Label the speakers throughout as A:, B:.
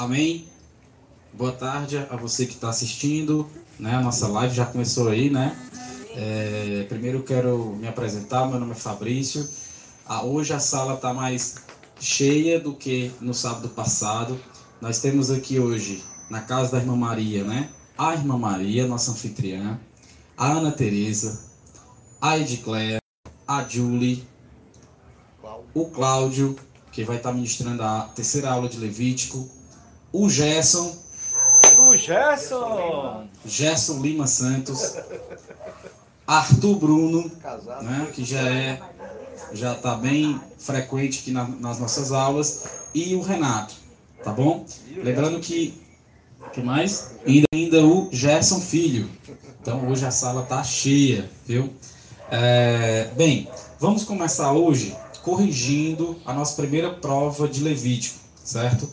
A: Amém? Boa tarde a você que está assistindo, né? A nossa live já começou aí, né? É, primeiro quero me apresentar, meu nome é Fabrício. Ah, hoje a sala está mais cheia do que no sábado passado. Nós temos aqui hoje, na casa da irmã Maria, né? A irmã Maria, nossa anfitriã, a Ana Tereza, a Edicléia, a Julie, o Cláudio, que vai estar ministrando a terceira aula de Levítico, o Gerson,
B: O Gerson!
A: Gerson Lima Santos, Arthur Bruno,
C: Casado.
A: né, que já é já está bem frequente aqui na- nas nossas aulas, e o Renato, tá bom? Lembrando que que mais? E ainda o Gerson Filho. Então hoje a sala tá cheia, viu? É, bem, vamos começar hoje corrigindo a nossa primeira prova de Levítico, certo?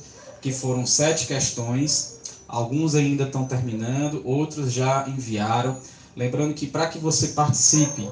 A: Que foram sete questões. Alguns ainda estão terminando, outros já enviaram. Lembrando que para que você participe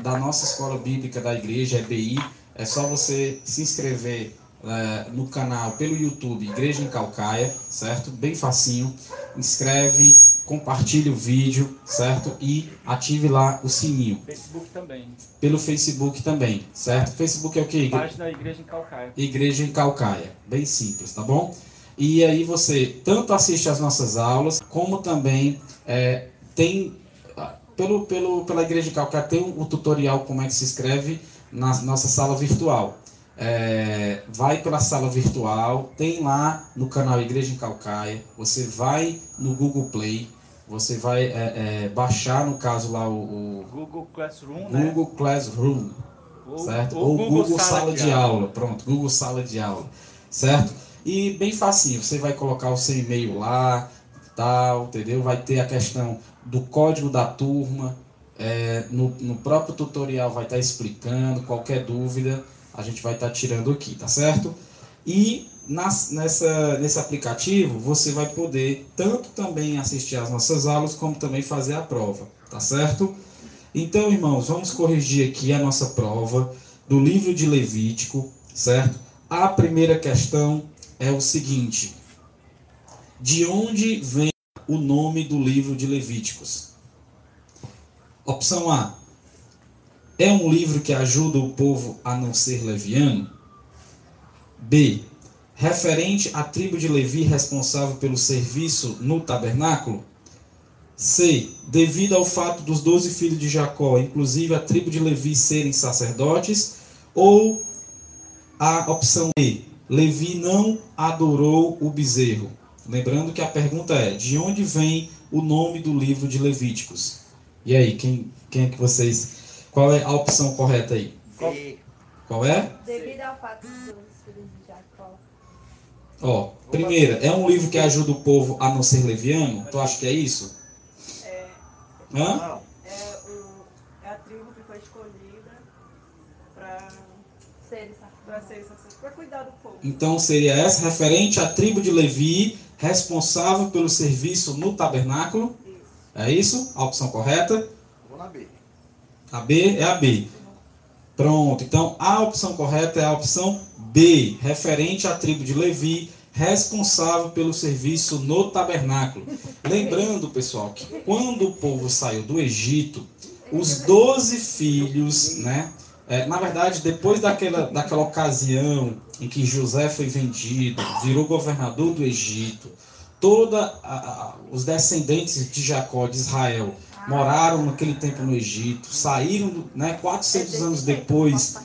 A: da nossa escola bíblica da igreja, EBI, é só você se inscrever é, no canal pelo YouTube Igreja em Calcaia, certo? Bem facinho. Inscreve, compartilhe o vídeo, certo? E ative lá o sininho.
B: Facebook também.
A: Pelo Facebook também, certo? Facebook é o que?
B: Página Igreja em Calcaia.
A: Igreja em Calcaia. Bem simples, tá bom? E aí você tanto assiste às nossas aulas, como também é, tem, ah, pelo, pelo, pela Igreja em Calcaia, tem o tutorial como é que se escreve na nossa sala virtual. É, vai pela sala virtual, tem lá no canal Igreja em Calcaia, você vai no Google Play, você vai é, é, baixar, no caso lá, o, o
B: Google Classroom, né?
A: Google Classroom,
B: Ou-
A: certo?
B: ou
A: Ou Google, Sala, de, aula. pronto, Google Sala de Aula, certo? E bem facinho, você vai colocar o seu e-mail lá, tal, entendeu? Vai ter a questão do código da turma, é, no, no próprio tutorial vai estar explicando, qualquer dúvida a gente vai estar tirando aqui, tá certo? E nas, nessa, nesse aplicativo você vai poder tanto também assistir às nossas aulas, como também fazer a prova, tá certo? Então, irmãos, vamos corrigir aqui a nossa prova do livro de Levítico, certo? A primeira questão é o seguinte: De onde vem o nome do livro de Levíticos? Opção A: É um livro que ajuda o povo a não ser leviano? B. Referente à tribo de Levi responsável pelo serviço no tabernáculo? C. Devido ao fato dos doze filhos de Jacó, inclusive a tribo de Levi, serem sacerdotes? Ou a opção E. Levi não adorou o bezerro? Lembrando que a pergunta é: de onde vem o nome do livro de Levíticos? E aí, quem, quem é que vocês. Qual é a opção correta aí?
C: E
A: Qual é?
D: Devido ao fato dos filhos de Jacó.
A: Ó, primeira, é um livro que ajuda o povo a não ser leviano? Tu acha que é isso?
D: É,
A: Hã?
C: não,
D: é, o, é a tribo que foi escolhida para
E: Seres
D: para ser sacerdote, para cuidar do povo.
A: Então seria essa, referente à tribo de Levi, responsável pelo serviço no tabernáculo. É isso? A opção correta?
C: vou na B.
A: A B é a B. Pronto, então a opção correta é a opção B, referente à tribo de Levi, responsável pelo serviço no tabernáculo. Lembrando, pessoal, que quando o povo saiu do Egito, os doze filhos, né? É, na verdade, depois daquela, daquela ocasião em que José foi vendido, virou governador do Egito, a- os descendentes de Jacó, de Israel, moraram naquele tempo no Egito, saíram, né, 400 anos depois,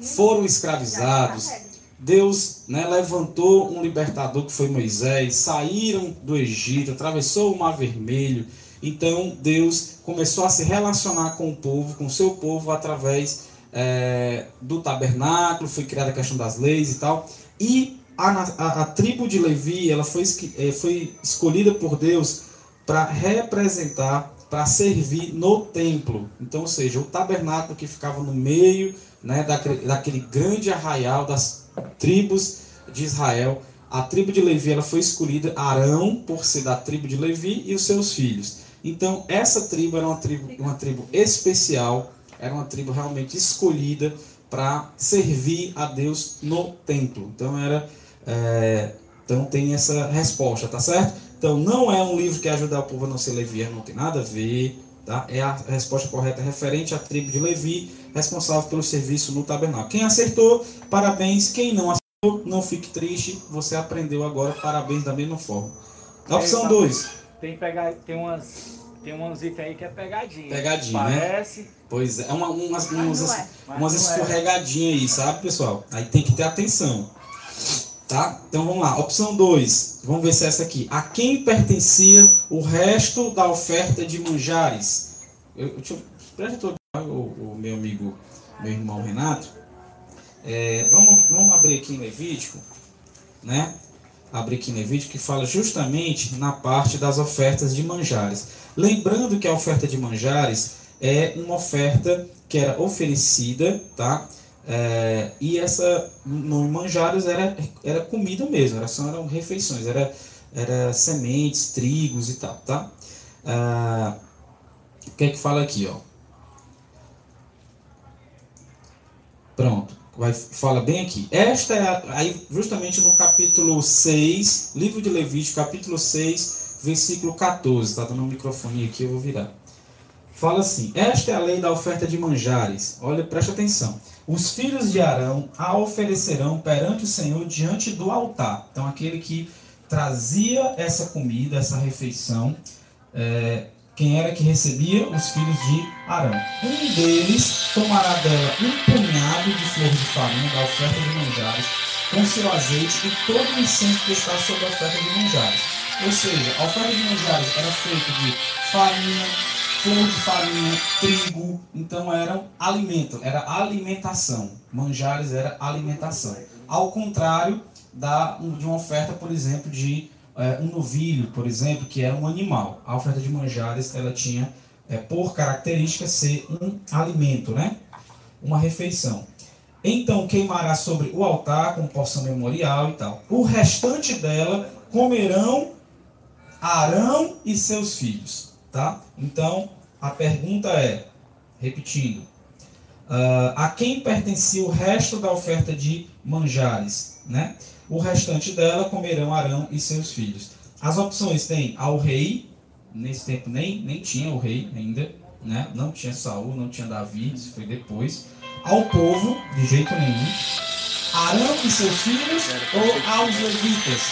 A: foram escravizados. Deus né, levantou um libertador que foi Moisés, saíram do Egito, atravessou o Mar Vermelho. Então Deus começou a se relacionar com o povo, com o seu povo, através é, do tabernáculo, foi criada a questão das leis e tal. E a, a- a tribo de Levi ela foi, eh, foi escolhida por Deus para representar, para servir no templo. Então, ou seja, o tabernáculo que ficava no meio né, daquele, daquele grande arraial das tribos de Israel. A tribo de Levi ela foi escolhida, Arão, por ser da tribo de Levi, e os seus filhos. Então, essa tribo era uma tribo, uma tribo especial, era uma tribo realmente escolhida para servir a Deus no templo. Então, era é, Então tem essa resposta, tá certo? Então não é um livro que ajuda o povo a não ser leviano, não tem nada a ver. Tá? É a resposta correta referente à tribo de Levi, responsável pelo serviço no tabernáculo. Quem acertou, parabéns. Quem não acertou, não fique triste. Você aprendeu agora, parabéns da mesma forma. Opção 2.
B: Tem, pegar, tem umas. Tem umas itens aí que é pegadinha.
A: Pegadinha, né? Pois é, uma, umas,
D: Mas
A: umas,
D: é.
B: Mas
A: umas
B: é.
A: escorregadinhas aí, sabe, pessoal? Aí tem que ter atenção. Tá? Então vamos lá. Opção 2. Vamos ver se é essa aqui. A quem pertencia o resto da oferta de manjares? Eu, deixa eu, presta o, o meu amigo, meu irmão Renato. É, vamos, vamos abrir aqui em Levítico, né? Abrir aqui em Levítico que fala justamente na parte das ofertas de manjares. Lembrando que a oferta de manjares é uma oferta que era oferecida, tá? É, e essa no manjares era, era comida mesmo, era, só eram refeições, era, era sementes, trigos e tal, tá? Ah, o que é que fala aqui, ó? Pronto, vai, fala bem aqui. Esta é a, aí justamente no capítulo 6, livro de Levítico, capítulo 6, versículo 14, tá dando um microfone aqui, eu vou virar. Fala assim: Esta é a lei da oferta de manjares. Olha, preste atenção. Os filhos de Arão a oferecerão perante o Senhor diante do altar. Então, aquele que trazia essa comida, essa refeição, é, quem era que recebia? Os filhos de Arão. Um deles tomará dela um punhado de flor de farinha da oferta de manjares, com seu azeite e todo o incenso que está sobre a oferta de manjares. Ou seja, a oferta de manjares era feita de farinha, flor de farinha, trigo, então eram alimento, era alimentação. Manjares era alimentação. Ao contrário da, de uma oferta, por exemplo, de eh, um novilho, por exemplo, que era um animal. A oferta de manjares, ela tinha, eh, por característica, ser um alimento, né? Uma refeição. Então queimará sobre o altar com porção memorial e tal. O restante dela comerão Arão e seus filhos, tá? Então a pergunta é, repetindo, ah, a quem pertencia o resto da oferta de manjares, né? O restante dela comerão Arão e seus filhos. As opções tem ao rei, nesse tempo nem, nem tinha o rei ainda, né? Não tinha Saul, não tinha Davi, isso foi depois. Ao povo, de jeito nenhum. Arão e seus filhos ou aos levitas?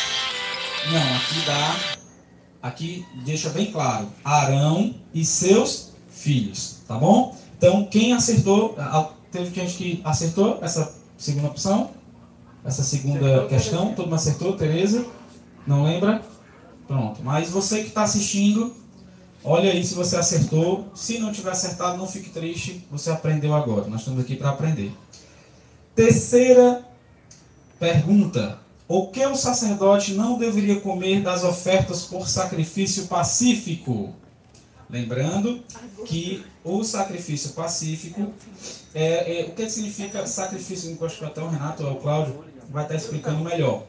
A: Não, aqui dá aqui deixa bem claro: Arão e seus filhos, tá bom? Então, quem acertou, teve gente que acertou essa segunda opção, essa segunda questão, todo mundo acertou, Tereza? Não lembra? Pronto. Mas você que está assistindo, olha aí se você acertou. Se não tiver acertado, não fique triste, você aprendeu agora. Nós estamos aqui para aprender. Terceira pergunta. O que o sacerdote não deveria comer das ofertas por sacrifício pacífico? Lembrando que o sacrifício pacífico é, é- o que significa sacrifício? Eu acho que até o Renato ou o Cláudio vai estar explicando melhor.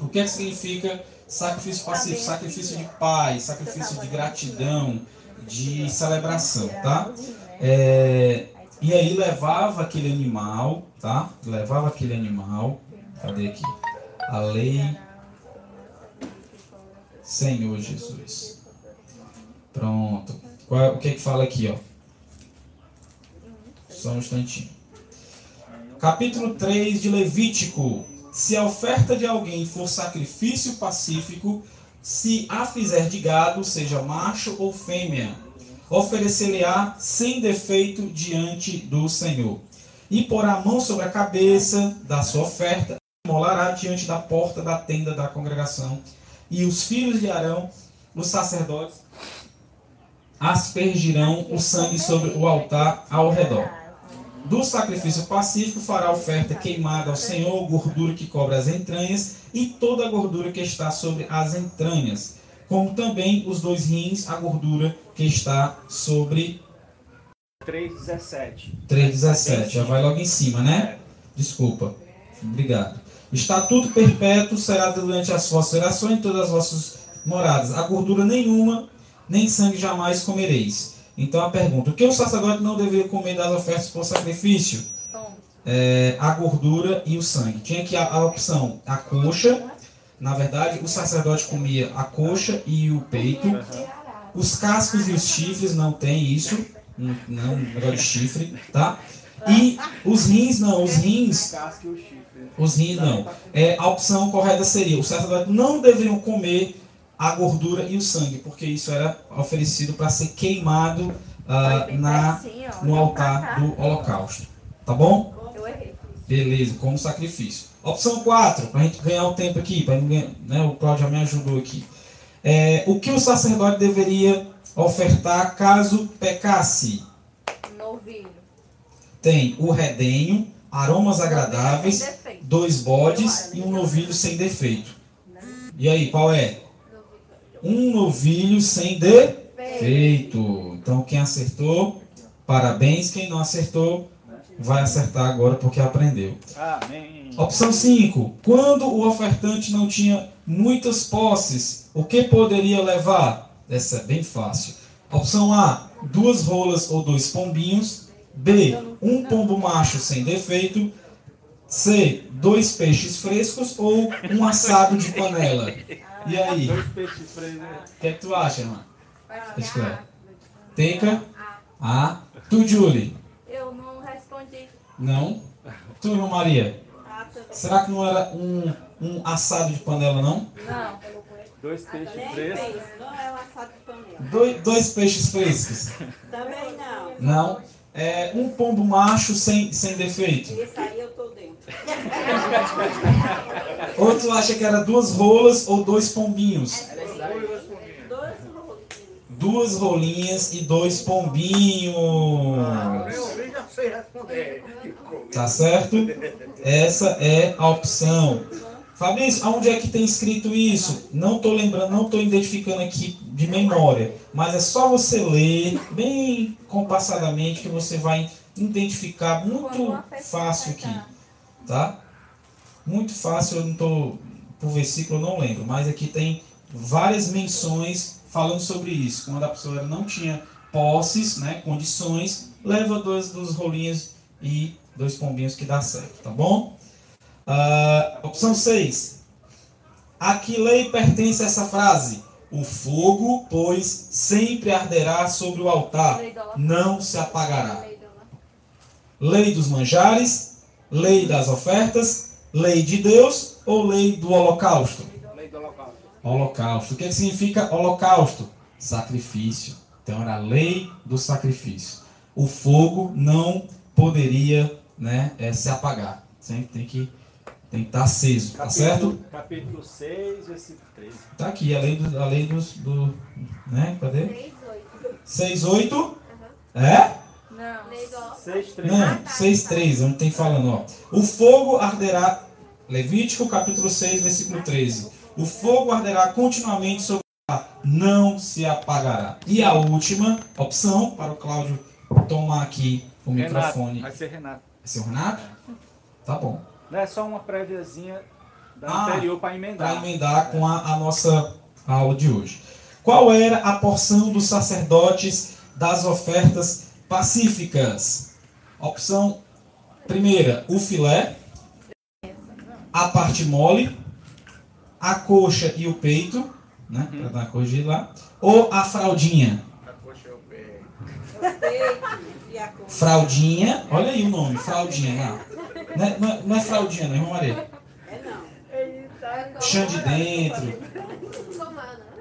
A: O que, é que significa sacrifício pacífico? Sacrifício de paz, sacrifício de gratidão, de celebração, tá? É, e aí levava aquele animal, tá? Levava aquele animal. Cadê aqui? A lei Senhor Jesus. Pronto. Qual é- o que é que fala aqui, ó? Só um instantinho. Capítulo 3 de Levítico. Se a oferta de alguém for sacrifício pacífico, se a fizer de gado, seja macho ou fêmea, oferecer-lhe-á sem defeito diante do Senhor. E porá a mão sobre a cabeça da sua oferta, molará diante da porta da tenda da congregação. E os filhos de Arão, os sacerdotes, aspergirão o sangue sobre o altar ao redor. Do sacrifício pacífico fará oferta queimada ao Senhor, gordura que cobre as entranhas e toda a gordura que está sobre as entranhas, como também os dois rins, a gordura que está sobre
B: 3,17.
A: 3,17. Já vai logo em cima, né? Desculpa. Obrigado. Estatuto perpétuo será durante as vossas orações em todas as vossas moradas. A gordura nenhuma, nem sangue jamais comereis. Então a pergunta: o que o sacerdote não deveria comer das ofertas por sacrifício? É, a gordura e o sangue. Tinha aqui a, a opção: a coxa, na verdade, o sacerdote comia a coxa e o peito. Os cascos e os chifres não tem isso. Não, não negócio de chifre, tá? E os rins não, os rins Os rins não. É, a opção correta seria: os sacerdotes não deveriam comer a gordura e o sangue, porque isso era oferecido para ser queimado ah, na, no altar do holocausto. Tá bom?
D: Eu errei.
A: Beleza, como sacrifício. Opção 4, para a gente ganhar o tempo aqui, para ninguém, né, o Cláudio já me ajudou aqui. É, o que o sacerdote deveria ofertar caso pecasse?
D: Novilho.
A: Tem o redenho, aromas agradáveis, dois bodes e um novilho sem defeito. E aí, qual é? Um novilho sem defeito. Então, quem acertou, parabéns. Quem não acertou, vai acertar agora porque aprendeu. Opção 5. Quando o ofertante não tinha muitas posses, o que poderia levar? Essa é bem fácil. Opção A. Duas rolas ou dois pombinhos. B. Um pombo macho sem defeito. C. Dois peixes frescos ou um assado de panela. E aí? O
B: Dois peixes presos.
A: que é que tu acha, irmã? Escolhe. Teca? A. Tu, Julie?
D: Eu não respondi.
A: Não? Tu, irmã Maria?
D: Ah, também.
A: Será que não era um, um assado de panela, não?
D: Não.
B: Dois peixes frescos.
F: não é um assado de panela.
A: Dois, dois peixes frescos?
F: Também não.
A: Não. É um pombo macho sem, sem defeito?
F: Esse aí eu tô dentro.
A: Ou tu acha que era duas rolas ou dois pombinhos?
F: Rolos.
A: Duas rolinhas e dois pombinhos.
C: Eu já sei responder.
A: Tá certo? Essa é a opção. Fabrício, aonde é que tem escrito isso? Não estou lembrando, não estou identificando aqui de memória, mas é só você ler bem compassadamente que você vai identificar muito fácil aqui, tá? Muito fácil, eu não estou por versículo eu não lembro, mas aqui tem várias menções falando sobre isso. Quando a pessoa não tinha posses, né, condições, leva dois dos rolinhos e dois pombinhos que dá certo, tá bom? Ah, opção 6. A que lei pertence essa frase? O fogo, pois, sempre arderá sobre o altar, não se apagará. Lei dos manjares, lei das ofertas, lei de Deus ou lei do holocausto?
B: Lei do local.
A: Holocausto. O que que significa holocausto? Sacrifício. Então era a lei do sacrifício. O fogo não poderia né, eh, se apagar. Sempre tem que tem que estar aceso, tá certo?
B: Capítulo 6, versículo 13.
A: Tá aqui a lei do, a lei dos do, né? Cadê? 6 8 É?
D: Não.
B: 6, 13.
A: Não, 6 3, onde tem falando, ó. O fogo arderá Levítico capítulo 6, versículo 13. O fogo arderá continuamente sobre a não se apagará. E a última opção para o Cláudio tomar aqui o
B: Renato,
A: microfone.
B: vai ser Renato.
A: É seu Renato? Tá bom.
B: Não é só uma préviazinha da
A: Ah,
B: anterior para
A: Para
B: emendar.
A: emendar com a, a nossa aula de hoje. Qual era a porção dos sacerdotes das ofertas pacíficas? Opção primeira, o filé, a parte mole, a coxa e o peito, né? Para dar uma corrigida lá, ou a fraldinha.
C: A coxa é o pé.
F: Peito e a cor.
A: Fraldinha, olha aí o nome, fraldinha. Não, não, é, não é- não é fraldinha, não, irmão Maria.
F: É não.
A: Chão de dentro,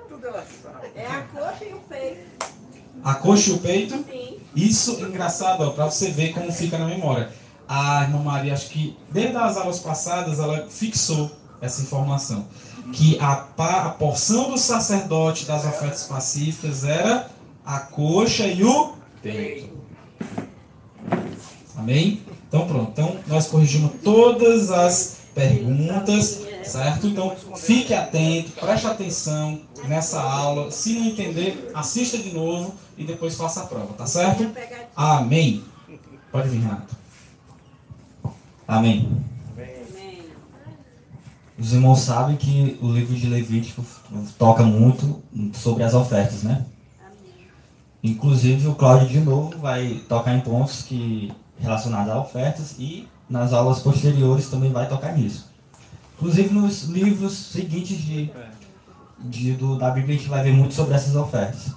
C: Tudo ela sabe.
F: É a coxa e o peito.
A: a coxa e o peito.
F: Sim.
A: Isso é engraçado, ó, pra você ver como fica na memória. A irmã Maria, acho que desde as aulas passadas, ela fixou essa informação. Que a, pa- a porção do sacerdote das ofertas pacíficas era a coxa e o peito. Amém? Então pronto. Então nós corrigimos todas as perguntas, certo? Então fique atento, preste atenção nessa aula. Se não entender, assista de novo e depois faça a prova, tá certo? Amém. Pode vir, Renato.
G: Amém.
F: Amém.
G: Os irmãos sabem que o livro de Levítico toca muito sobre as ofertas, né?
F: Amém.
G: Inclusive o Cláudio de novo vai tocar em pontos que relacionados a ofertas e nas aulas posteriores também vai tocar nisso. Inclusive nos livros seguintes de, de, do, da Bíblia a gente vai ver muito sobre essas ofertas.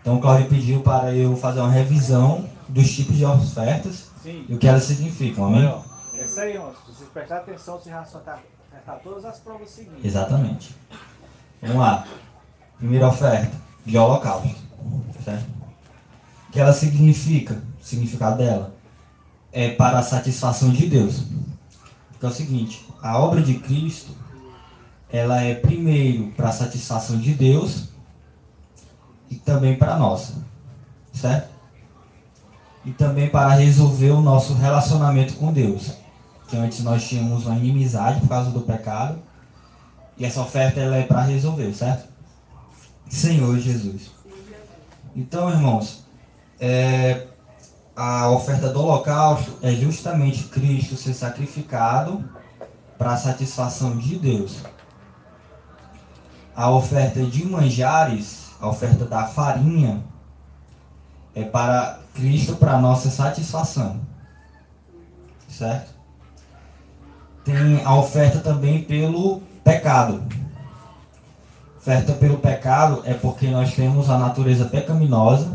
G: Então o Cláudio pediu para eu fazer uma revisão dos tipos de ofertas
H: Sim.
G: e o que elas significam, amém?
H: É isso aí. Se você prestar atenção, acertar, acertar todas as provas seguintes.
G: Exatamente. Vamos lá. Primeira oferta, de holocausto. Certo? O que ela significa? O significado dela é para a satisfação de Deus. Porque é o seguinte, a obra de Cristo, ela é primeiro para a satisfação de Deus e também para a nossa. Certo? E também para resolver o nosso relacionamento com Deus. Que antes nós tínhamos uma inimizade por causa do pecado. E essa oferta ela é para resolver, certo? Senhor Jesus. Então, irmãos, é, a oferta do holocausto é justamente Cristo ser sacrificado para a satisfação de Deus. A oferta de manjares, a oferta da farinha, é para Cristo para nossa satisfação. Certo? Tem a oferta também pelo pecado. Oferta pelo pecado é porque nós temos a natureza pecaminosa,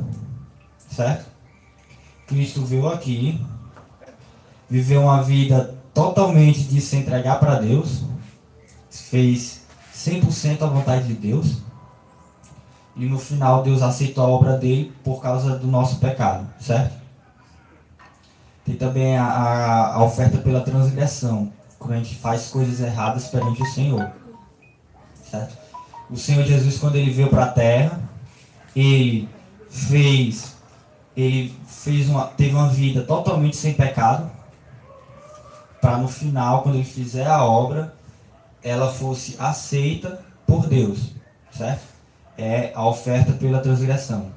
G: certo? Cristo veio aqui, viveu uma vida totalmente de se entregar para Deus, fez 100% a vontade de Deus, e no final Deus aceitou a obra dele por causa do nosso pecado, certo? Tem também a, a, oferta pela transgressão, quando a gente faz coisas erradas perante o Senhor, certo? O Senhor Jesus, quando ele veio para a terra, ele fez, ele fez uma, teve uma vida totalmente sem pecado, para no final, quando ele fizer a obra, ela fosse aceita por Deus, certo? É a oferta pela transgressão.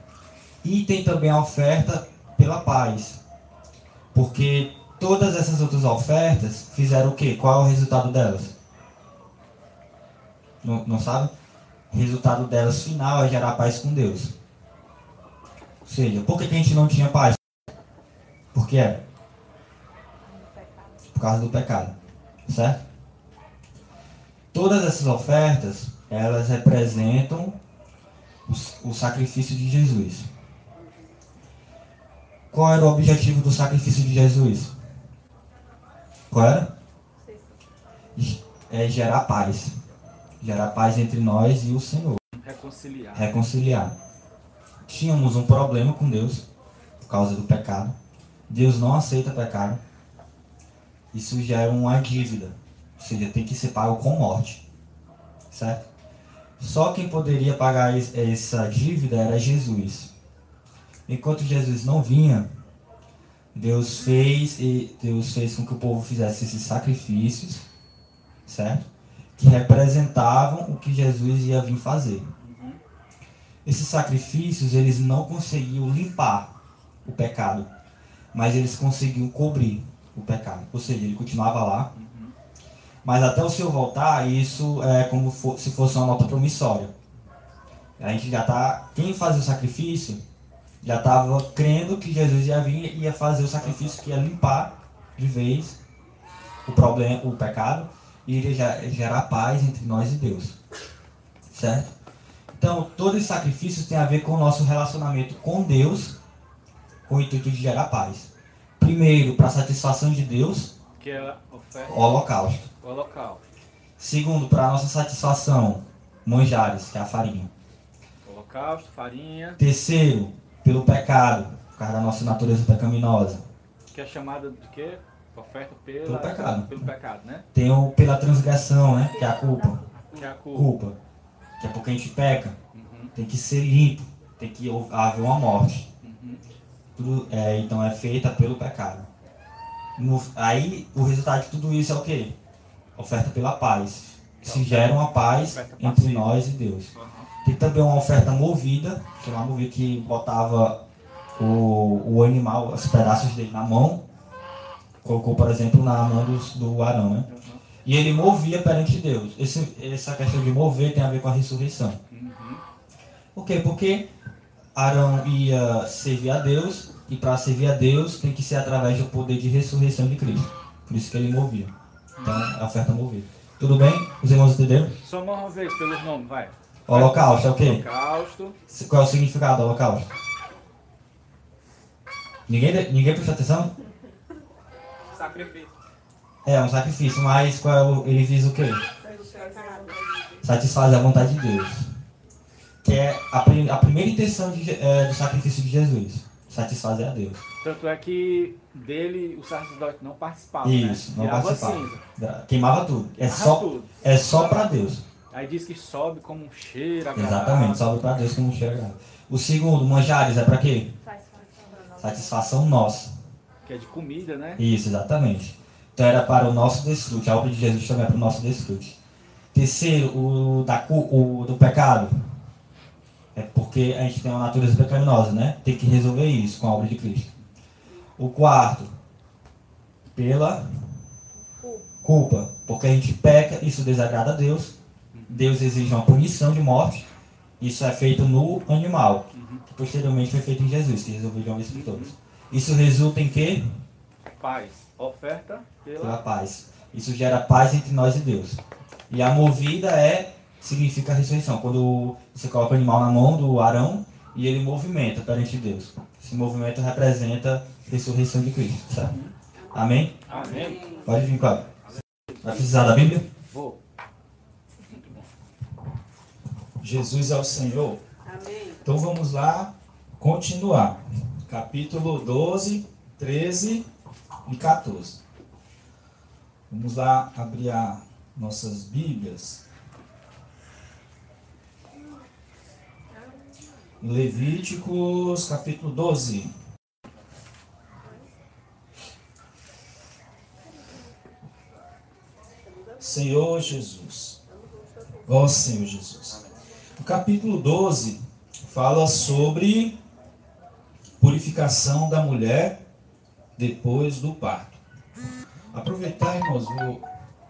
G: E tem também a oferta pela paz, porque todas essas outras ofertas fizeram o quê? Qual é o resultado delas? Não, não sabe? O resultado delas final é gerar paz com Deus. Ou seja, por que, que a gente não tinha paz? Por que era? Por causa do pecado. Certo? Todas essas ofertas, elas representam o, o sacrifício de Jesus. Qual era o objetivo do sacrifício de Jesus? Qual era? É gerar paz. Gerar paz entre nós e o Senhor.
H: Reconciliar.
G: Reconciliar. Tínhamos um problema com Deus por causa do pecado. Deus não aceita pecado. Isso gera uma dívida. Ou seja, tem que ser pago com morte. Certo? Só quem poderia pagar essa dívida era Jesus. Enquanto Jesus não vinha, Deus fez e Deus fez com que o povo fizesse esses sacrifícios, certo? Que representavam o que Jesus ia vir fazer. Esses sacrifícios eles não conseguiam limpar o pecado, mas eles conseguiam cobrir o pecado. Ou seja, ele continuava lá, mas até o Senhor voltar, isso é como se fosse uma nota promissória. A gente já tá, quem fazia o sacrifício já estava crendo que Jesus ia vir e ia fazer o sacrifício que ia limpar de vez o problema, o pecado e iria gerar paz entre nós e Deus. Certo? Então, todos os sacrifícios têm a ver com o nosso relacionamento com Deus, com o intuito de gerar paz. Primeiro, para satisfação de Deus,
H: Que é oferta.
G: o holocausto.
H: O local.
G: Segundo, para nossa satisfação, manjares, que é a farinha.
H: Holocausto, farinha,
G: Terceiro, pelo pecado, por causa da nossa natureza pecaminosa.
H: que é chamada de quê? Oferta pela,
G: Pelo pecado.
H: Pelo pecado, né?
G: Tem o pela transgressão, né? Que é a culpa.
H: Que é a culpa.
G: Culpa. Que é porque a gente peca.
H: Uhum,
G: Tem que ser limpo. Tem que haver uma morte.
H: uhum.
G: Tudo, é, então é feita pelo pecado. No- aí o resultado de tudo isso é o quê? Oferta pela paz. Se gera uma paz entre nós e Deus.
H: Uhum.
G: Tem também uma oferta movida, que é uma movida que botava o, o animal, os pedaços dele na mão, colocou, por exemplo, na mão do, do Arão, né? E ele movia perante Deus. Esse, essa questão de mover tem a ver com a ressurreição.
H: Uhum.
G: Por quê? Porque Arão ia servir a Deus, e para servir a Deus tem que ser através do poder de ressurreição de Cristo. Por isso que ele movia. Então, é a oferta movida. Tudo bem? Os irmãos entenderam?
H: Só mais uma vez, pelos nomes, vai.
G: Holocausto é o quê?
H: Holocausto.
G: Qual é o significado do holocausto? Ninguém, ninguém prestou atenção?
A: Sacrifício.
G: É, um sacrifício, mas qual é ele visa o quê? Satisfazer a vontade de Deus. Que é a, prim- a primeira intenção de é, do sacrifício de Jesus. Satisfazer a Deus.
H: Tanto é que dele o sacerdote não participava,
G: Isso,
H: né?
G: não
H: Tirava
G: participava.
H: cinza.
G: Queimava tudo. É só,
H: tudo.
G: é só pra Deus.
H: Aí diz que sobe como um cheiro agradável.
G: Exatamente, salve pra Deus como cheiro agradável. O segundo, manjares, é pra quê? Satisfação nossa.
H: Que é de comida, né?
G: Isso, exatamente. Então era para o nosso desfrute. A obra de Jesus também é para o nosso desfrute. Terceiro, o, da, o do pecado. É porque a gente tem uma natureza pecaminosa, né? Tem que resolver isso com a obra de Cristo. O quarto, pela culpa. Porque a gente peca, isso desagrada a Deus. Deus exige uma punição de morte. Isso é feito no animal. Que posteriormente foi feito em Jesus, que resolveu de uma vez por todas. Isso resulta em quê?
H: Paz. Oferta
G: pela
H: pela.
G: paz. Isso gera paz entre nós e Deus. E a movida é significa a ressurreição. Quando você coloca o animal na mão do Arão e ele movimenta perante Deus. Esse movimento representa a ressurreição de Cristo, certo? Amém?
H: Amém.
G: Pode vir, Cláudio. Vai precisar da Bíblia?
H: Vou.
B: Jesus é o Senhor.
F: Amém.
B: Então vamos lá continuar. Capítulo 12, 13 e 14. Vamos lá abrir a nossas Bíblias. Levíticos, capítulo 12. Senhor Jesus. Ó Senhor Jesus. O capítulo 12 fala sobre purificação da mulher depois do parto. Aproveitar, irmãos, vou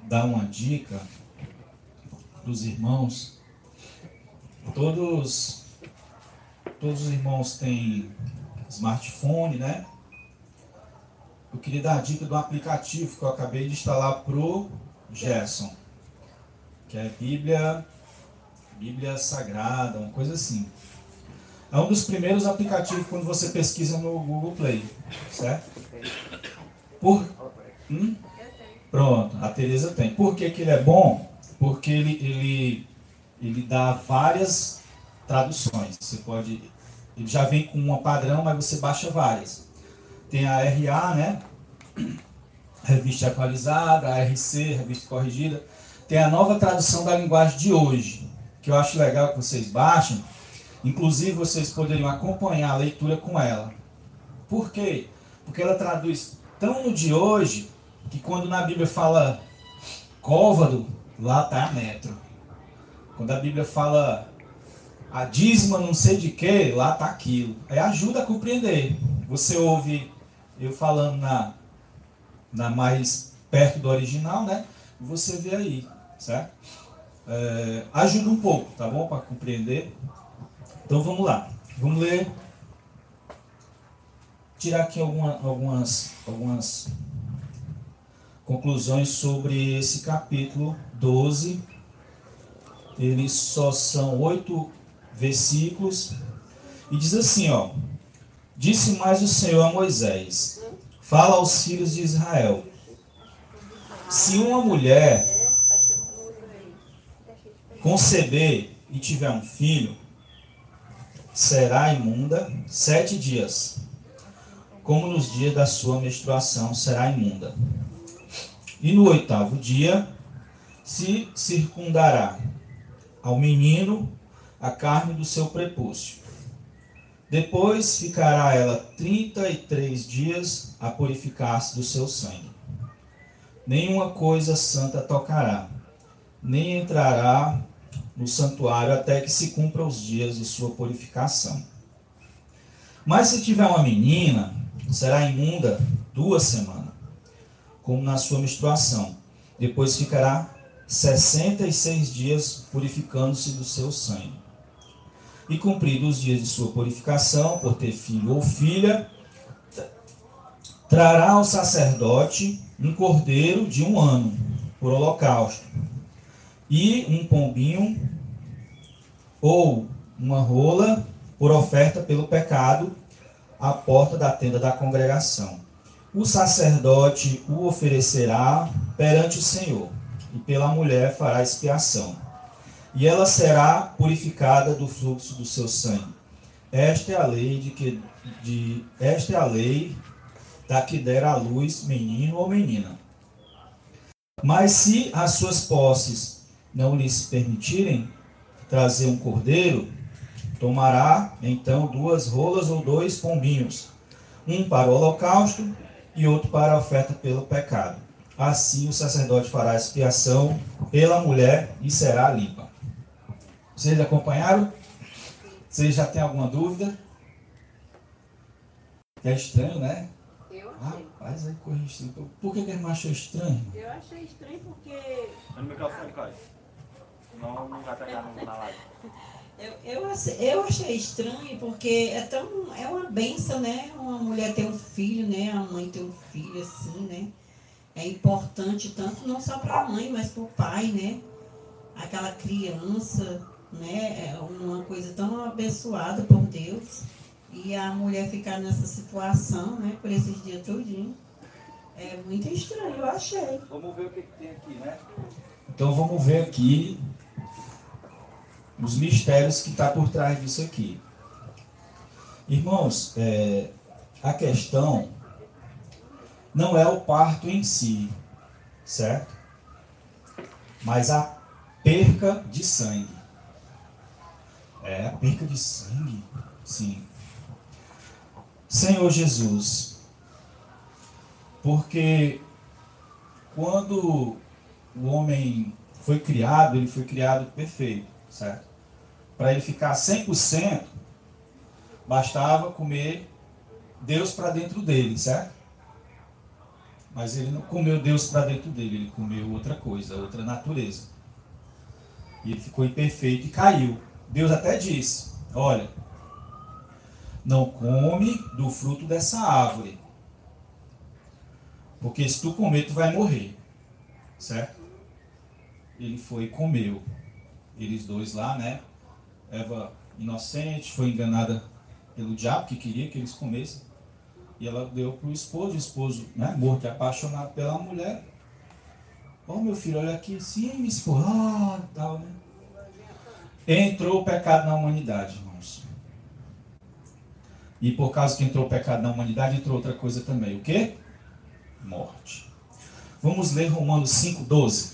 B: dar uma dica para os irmãos. Todos, todos os irmãos têm smartphone, né? Eu queria dar a dica do aplicativo que eu acabei de instalar pro Gerson, que é Bíblia Bíblia Sagrada, uma coisa assim. É um dos primeiros aplicativos quando você pesquisa no Google Play, certo? Por... Hum? Pronto, a Tereza tem. Por que, que ele é bom? Porque ele, ele, ele dá várias traduções. Você pode. Ele já vem com uma padrão, mas você baixa várias. Tem a RA, né? Revista atualizada, a RC, revista corrigida. Tem a nova tradução da linguagem de hoje, que eu acho legal que vocês baixem. Inclusive, vocês poderiam acompanhar a leitura com ela. Por quê? Porque ela traduz tão no de hoje que quando na Bíblia fala côvado, lá está metro. Quando a Bíblia fala a dízima não sei de que, lá está aquilo. Aí ajuda a compreender. Você ouve eu falando na, na mais perto do original, né? Você vê aí, certo? É, ajuda um pouco, tá bom? Para compreender. Então vamos lá. Vamos ler. Tirar aqui alguma, algumas, algumas conclusões sobre esse capítulo 12. Eles só são oito versículos. E diz assim, ó. Disse mais o Senhor a Moisés: Fala aos filhos de Israel. Se uma mulher conceber e tiver um filho, será imunda sete dias, como nos dias da sua menstruação será imunda. E no oitavo dia se circundará ao menino a carne do seu prepúcio. Depois ficará ela trinta e três dias a purificar-se do seu sangue. Nenhuma coisa santa tocará, nem entrará no santuário até que se cumpra os dias de sua purificação. Mas se tiver uma menina, será imunda duas semanas, como na sua menstruação. Depois ficará sessenta e seis dias purificando-se do seu sangue. E cumpridos os dias de sua purificação, por ter filho ou filha, trará ao sacerdote um cordeiro de um ano, por holocausto. e um pombinho ou uma rola por oferta pelo pecado à porta da tenda da congregação. O sacerdote o oferecerá perante o Senhor, e pela mulher fará expiação. E ela será purificada do fluxo do seu sangue. Esta é a lei de que de esta é a lei da que der à luz menino ou menina. Mas se as suas posses não lhes permitirem trazer um cordeiro, tomará então duas rolas ou dois pombinhos, um para o holocausto e outro para a oferta pelo pecado. Assim o sacerdote fará expiação pela mulher e será limpa. Vocês acompanharam? Vocês já têm alguma dúvida? É estranho, né?
I: Eu achei.
B: Rapaz, é coisa estranha. Por que que a irmã achou estranho?
I: Eu achei estranho porque
G: No microfone, Cláudio. Não, não vai pegar no- na live.
F: Eu, eu, eu achei estranho porque é tão é uma benção, né? Uma mulher ter um filho, né? A mãe ter um filho assim, né? É importante tanto não só para a mãe, mas para o pai, né? Aquela criança, né? É uma coisa tão abençoada por Deus. E a mulher ficar nessa situação, né? Por esses dias todinho. É muito estranho, eu achei.
B: Vamos ver o que, que tem aqui, né? Então vamos ver aqui os mistérios que está por trás disso aqui. Irmãos, é, a questão não é o parto em si, certo? Mas a perca de sangue. É, a perca de sangue, sim. Senhor Jesus, porque quando o homem foi criado, ele foi criado perfeito, certo? Para ele ficar 100%, bastava comer Deus para dentro dele, certo? Mas ele não comeu Deus para dentro dele, ele comeu outra coisa, outra natureza. E ele ficou imperfeito e caiu. Deus até disse: Olha, não come do fruto dessa árvore, porque se tu comer, tu vai morrer. Certo? Ele foi e comeu. Eles dois lá, né? Eva inocente, foi enganada pelo diabo que queria que eles comessem. E ela deu para o esposo, o esposo, né, morto apaixonado pela mulher. Ó, meu filho, olha aqui, sim, minha esposa, ah, tal, né? Entrou o pecado na humanidade, irmãos. E por causa que entrou o pecado na humanidade, entrou outra coisa também. O quê? Morte. Vamos ler Romanos 5,12.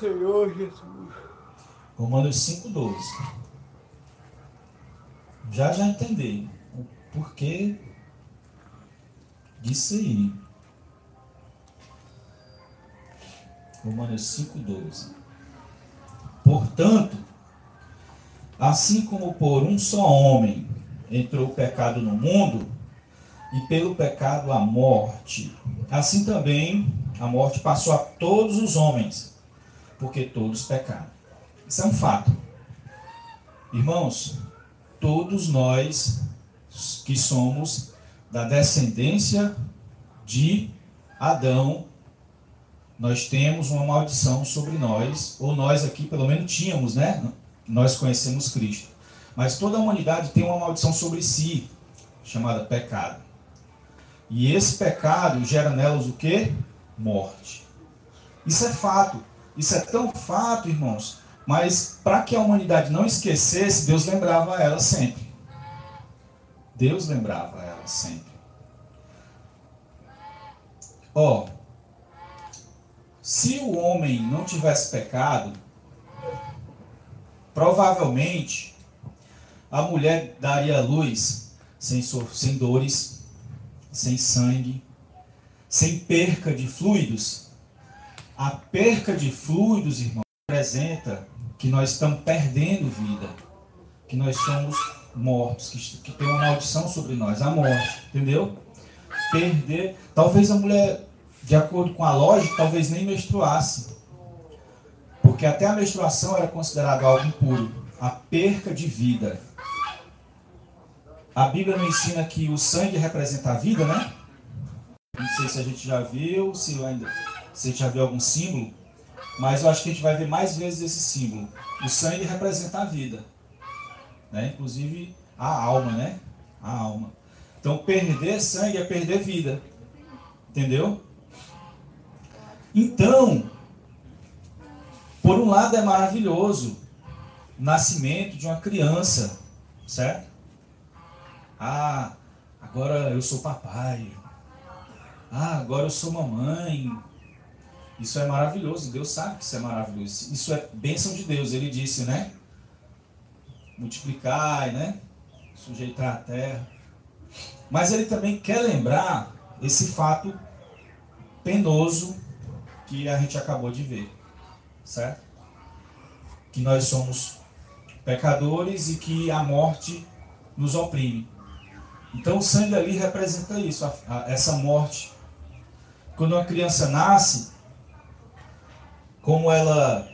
H: Senhor Jesus.
B: Romanos 5,12. Já já entender o porquê disso aí. Romanos 5,12. Portanto, assim como por um só homem entrou o pecado no mundo, e pelo pecado a morte, assim também a morte passou a todos os homens, porque todos pecaram. Isso é um fato. Irmãos, todos nós que somos da descendência de Adão, nós temos uma maldição sobre nós, ou nós aqui pelo menos tínhamos, né? Nós conhecemos Cristo. Mas toda a humanidade tem uma maldição sobre si, chamada pecado. E esse pecado gera nelas o que? Morte. Isso é fato. Isso é tão fato, irmãos. Mas para que a humanidade não esquecesse, Deus lembrava ela sempre. Deus lembrava ela sempre. Ó, se o homem não tivesse pecado, provavelmente a mulher daria luz sem, sem dores, sem sangue, sem perca de fluidos. A perca de fluidos, irmão, representa que nós estamos perdendo vida, que nós somos mortos, que, que tem uma maldição sobre nós, a morte, entendeu? Perder. Talvez a mulher, de acordo com a lógica, talvez nem menstruasse. Porque até a menstruação era considerada algo impuro. A perca de vida. A Bíblia não ensina que o sangue representa a vida, né? Não sei se a gente já viu, se ainda se a gente já viu algum símbolo, mas eu acho que a gente vai ver mais vezes esse símbolo. O sangue representa a vida, né? Inclusive a alma, né? A alma. Então perder sangue é perder vida, entendeu? Então, por um lado é maravilhoso o nascimento de uma criança, certo? Ah, agora eu sou papai. Ah, agora eu sou mamãe. Isso é maravilhoso, Deus sabe que isso é maravilhoso. Isso é bênção de Deus, ele disse, né? Multiplicai, né? Sujeitar a terra. Mas ele também quer lembrar esse fato penoso que a gente acabou de ver, certo? Que nós somos pecadores e que a morte nos oprime. Então o sangue ali representa isso, a, a, essa morte. Quando uma criança nasce, como ela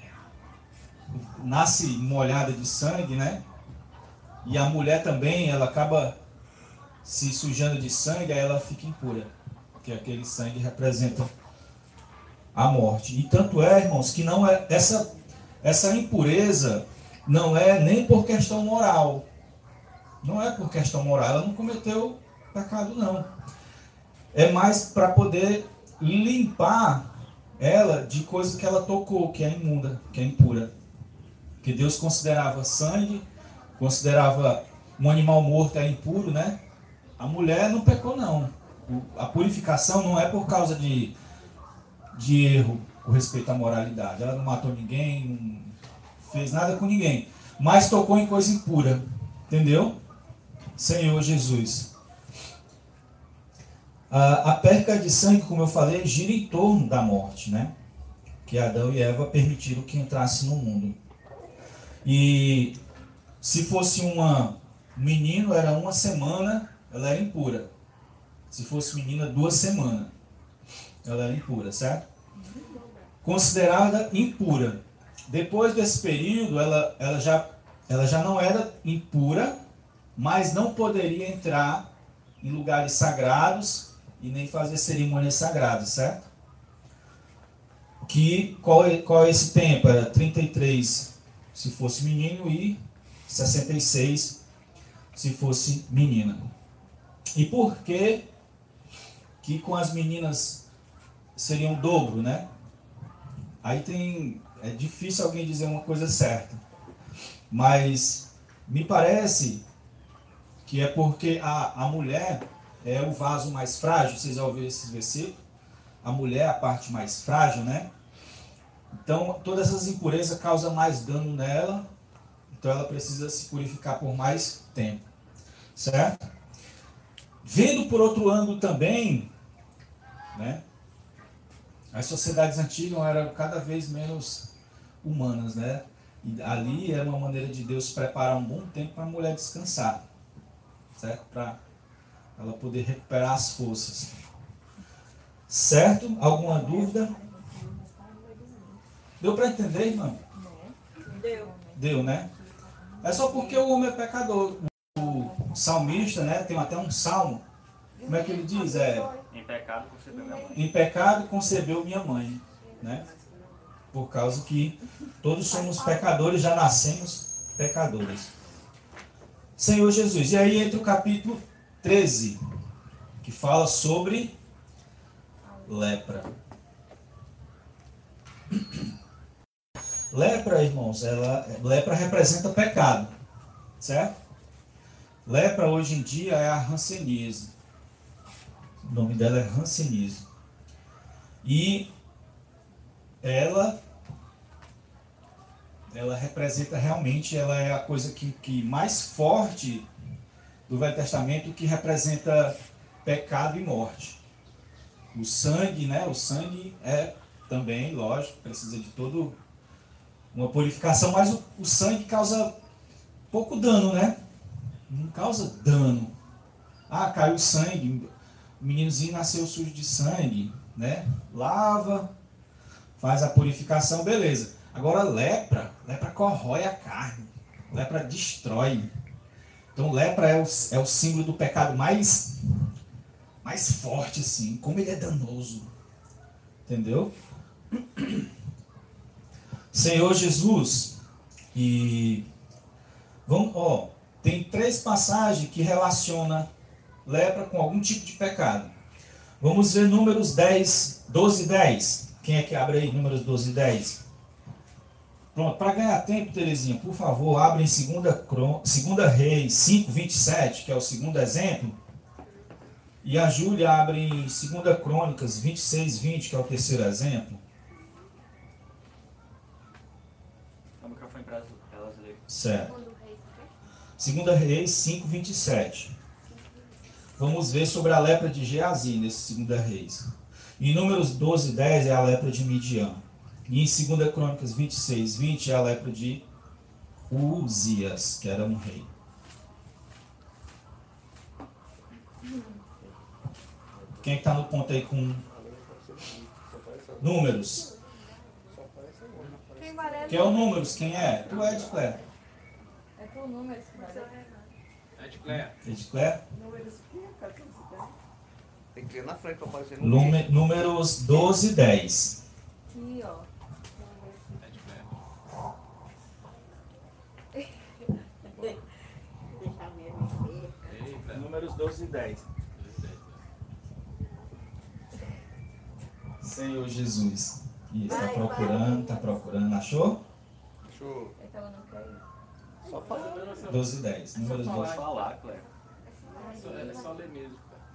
B: nasce molhada de sangue, né? E a mulher também, ela acaba se sujando de sangue, aí ela fica impura. Porque aquele sangue representa a morte. E tanto é, irmãos, que não é essa essa impureza não é nem por questão moral. Não é por questão moral, ela não cometeu pecado não. É mais para poder limpar ela de coisa que ela tocou, que é imunda, que é impura. Que Deus considerava sangue, considerava um animal morto é impuro, né? A mulher não pecou não. A purificação não é por causa de, de erro com respeito à moralidade. Ela não matou ninguém, não fez nada com ninguém. Mas tocou em coisa impura. Entendeu? Senhor Jesus. A, perca de sangue, como eu falei, gira em torno da morte, né? Que Adão e Eva permitiram que entrasse no mundo. E se fosse uma menino, era uma semana, ela era impura. Se fosse menina, duas semanas. Ela era impura, certo? Considerada impura. Depois desse período, ela, ela, já, ela já não era impura, mas não poderia entrar em lugares sagrados e nem fazer cerimônias sagradas, certo? Que, qual, é, qual é esse tempo? Era 33 se fosse menino e 66 se fosse menina. E por que que com as meninas seria o dobro, né? Aí tem é difícil alguém dizer uma coisa certa. Mas me parece que é porque a, a mulher é o vaso mais frágil, vocês já ouviram esses versículos? A mulher é a parte mais frágil, né? Então, todas essas impurezas causam mais dano nela, então ela precisa se purificar por mais tempo, certo? Vendo por outro ângulo também, né? As sociedades antigas eram cada vez menos humanas, né? E ali era uma maneira de Deus preparar um bom tempo para a mulher descansar, certo? Para ela poder recuperar as forças. Certo? Alguma dúvida? Deu para entender, irmão?
D: Deu.
B: Deu, né? É só porque o homem é pecador. O salmista, né? Tem até um salmo. Como é que ele diz? É,
A: Em pecado concebeu minha mãe.
B: em pecado concebeu minha mãe, né? Por causa que todos somos pecadores, já nascemos pecadores. Senhor Jesus. E aí entra o capítulo 13, que fala sobre lepra. Lepra, irmãos, ela, lepra representa pecado, certo? Lepra hoje em dia é a hanseníase. O nome dela é hanseníase. E ela ela representa realmente, ela é a coisa que, que mais forte do Velho Testamento que representa pecado e morte. O sangue, né? O sangue é também, lógico, precisa de todo uma purificação, mas o, o sangue causa pouco dano, né? Não causa dano. Ah, caiu sangue, o meninozinho nasceu sujo de sangue, né? Lava, faz a purificação, beleza. Agora lepra, lepra corrói a carne, lepra destrói. Então lepra é o, é o símbolo do pecado mais, mais forte, assim, como ele é danoso. Entendeu? Senhor Jesus, e vamos, ó, tem três passagens que relaciona lepra com algum tipo de pecado. Vamos ver números 10, 12 e 10. Quem é que abre aí números 12 e 10? Pronto, para ganhar tempo, Terezinha, por favor, abre em 2 Reis 5, 27, que é o segundo exemplo. E a Júlia abre em 2 Crônicas 26, 20, que é o terceiro exemplo.
A: O microfone para elas lerem.
B: Certo. 2 Reis 5, 27. Vamos ver sobre a lepra de Geazi nesse 2 Reis. Em Números 12 10 é a lepra de Midian. E em 2 Crônicas 26, 20 é a lepra de Uzias, que era um rei. Quem é que está no ponto aí com números?
D: Quem
B: Quem é o números? Quem é? Tu é, Edclaire.
D: é com números que? Números que? Cadê esse cara?
C: Tem que ir na frente pra aparecer no
B: Núme- Números 12 10.
D: Aqui, ó.
F: Deixa a minha me ver.
H: Números 12 e 10.
B: Senhor Jesus. Isso, tá
F: Vai,
B: procurando,
F: vai.
B: tá procurando. Achou?
C: Show.
D: É que ela não quer ir.
C: Só falar.
B: 12 10. Números 12,
A: Pode falar, Cleber.
C: É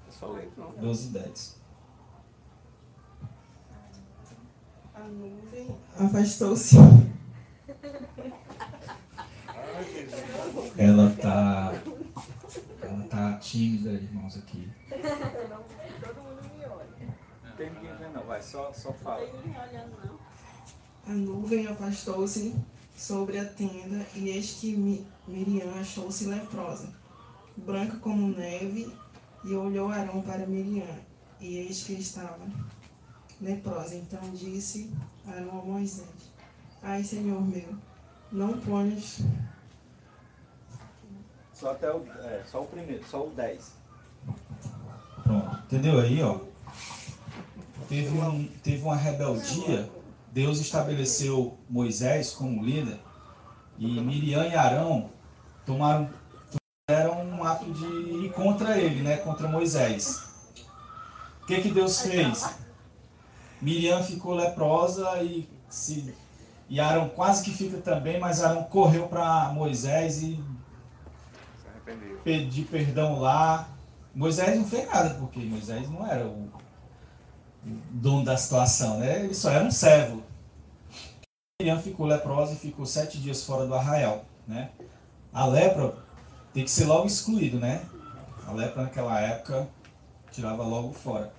C: só ler, não.
B: 12 10.
J: A nuvem afastou-se.
B: Ela tá. Ela tá tímida, irmãos, aqui.
D: Todo mundo me olha.
H: Não tem ninguém vendo, não. Vai, só, só fala.
F: Não tem ninguém olhando, não.
J: A nuvem afastou-se sobre a tenda, e eis que Mi- Miriam achou-se leprosa, branca como neve, e olhou Arão para Miriam, e eis que estava leprosa. Então disse Arão a Moisés: Ai, Senhor meu, não ponhas
H: Só até o, é, só o primeiro, só o 10.
B: Pronto. Entendeu aí, ó? Teve, um, teve uma rebeldia. Deus estabeleceu Moisés como líder. E Miriam e Arão tomaram, fizeram um ato de ir contra ele, né? Contra Moisés. O que, que Deus fez? Miriam ficou leprosa e, se, e Arão quase que fica também, mas Arão correu para Moisés e pedir perdão lá. Moisés não fez nada, porque Moisés não era o, dono da situação, né? Ele só era um servo. Miriam ficou leprosa e ficou sete dias fora do arraial, né? A lepra tem que ser logo excluído, né? A lepra naquela época tirava logo fora.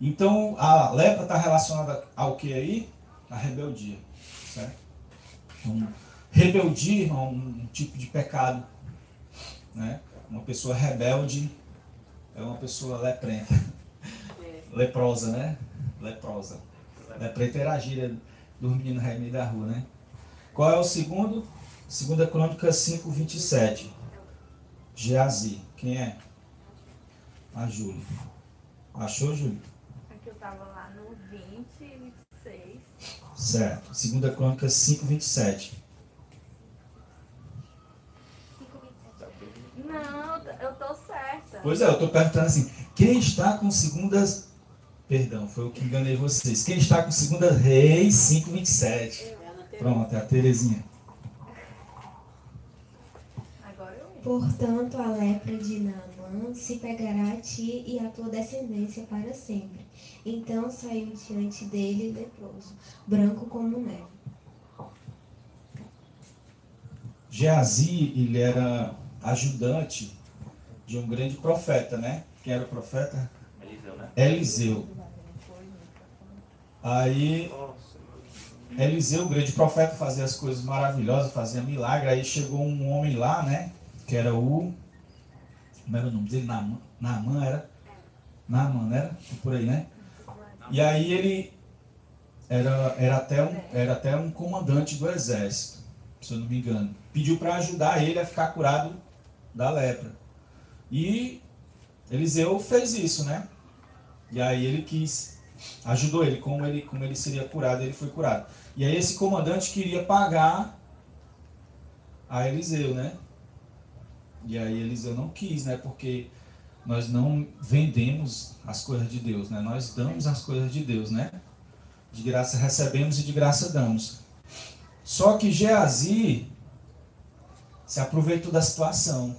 B: Então a lepra está relacionada ao que aí? A rebeldia, certo? Então, rebeldia é um, um tipo de pecado, né? Uma pessoa rebelde é uma pessoa leprenta. Leprosa, né? Leprosa. Lepreta era a gíria dos meninos remédio da rua, né? Qual é o segundo? Segunda Crônica 5, 27. Geazi. Quem é? A Júlia. Achou, Júlia?
D: Aqui eu tava lá no 20 e 26.
B: Certo. Segunda Crônica 5, 27.
D: Não, eu tô certa.
B: Pois é, eu estou perguntando assim, quem está com segundas... Perdão, foi o que enganei vocês. Quem está com segunda Reis 5, 27?
F: Ela teve
B: Pronto, é a Terezinha.
K: Portanto, a lepra de Naamã se pegará a ti e a tua descendência para sempre. Então saiu diante dele leproso, branco como neve.
B: Geazi, ele era ajudante de um grande profeta, né? Quem era o profeta?
A: Eliseu, né?
B: Eliseu. Aí. Eliseu, o grande profeta, fazia as coisas maravilhosas, fazia milagre. Aí chegou um homem lá, né? Que era o. Como era o nome dele? Naamã, Naamã era? Naamã, não era? Por aí, né? E aí ele era, era, até um, era até um comandante do exército, se eu não me engano. Pediu para ajudar ele a ficar curado da lepra. E Eliseu fez isso, né? E aí ele quis ajudou ele, como ele, como ele seria curado, ele foi curado. E aí esse comandante queria pagar a Eliseu, né? E aí Eliseu não quis, né? Porque nós não vendemos as coisas de Deus, né? Nós damos as coisas de Deus, né? De graça recebemos e de graça damos. Só que Geazi se aproveitou da situação.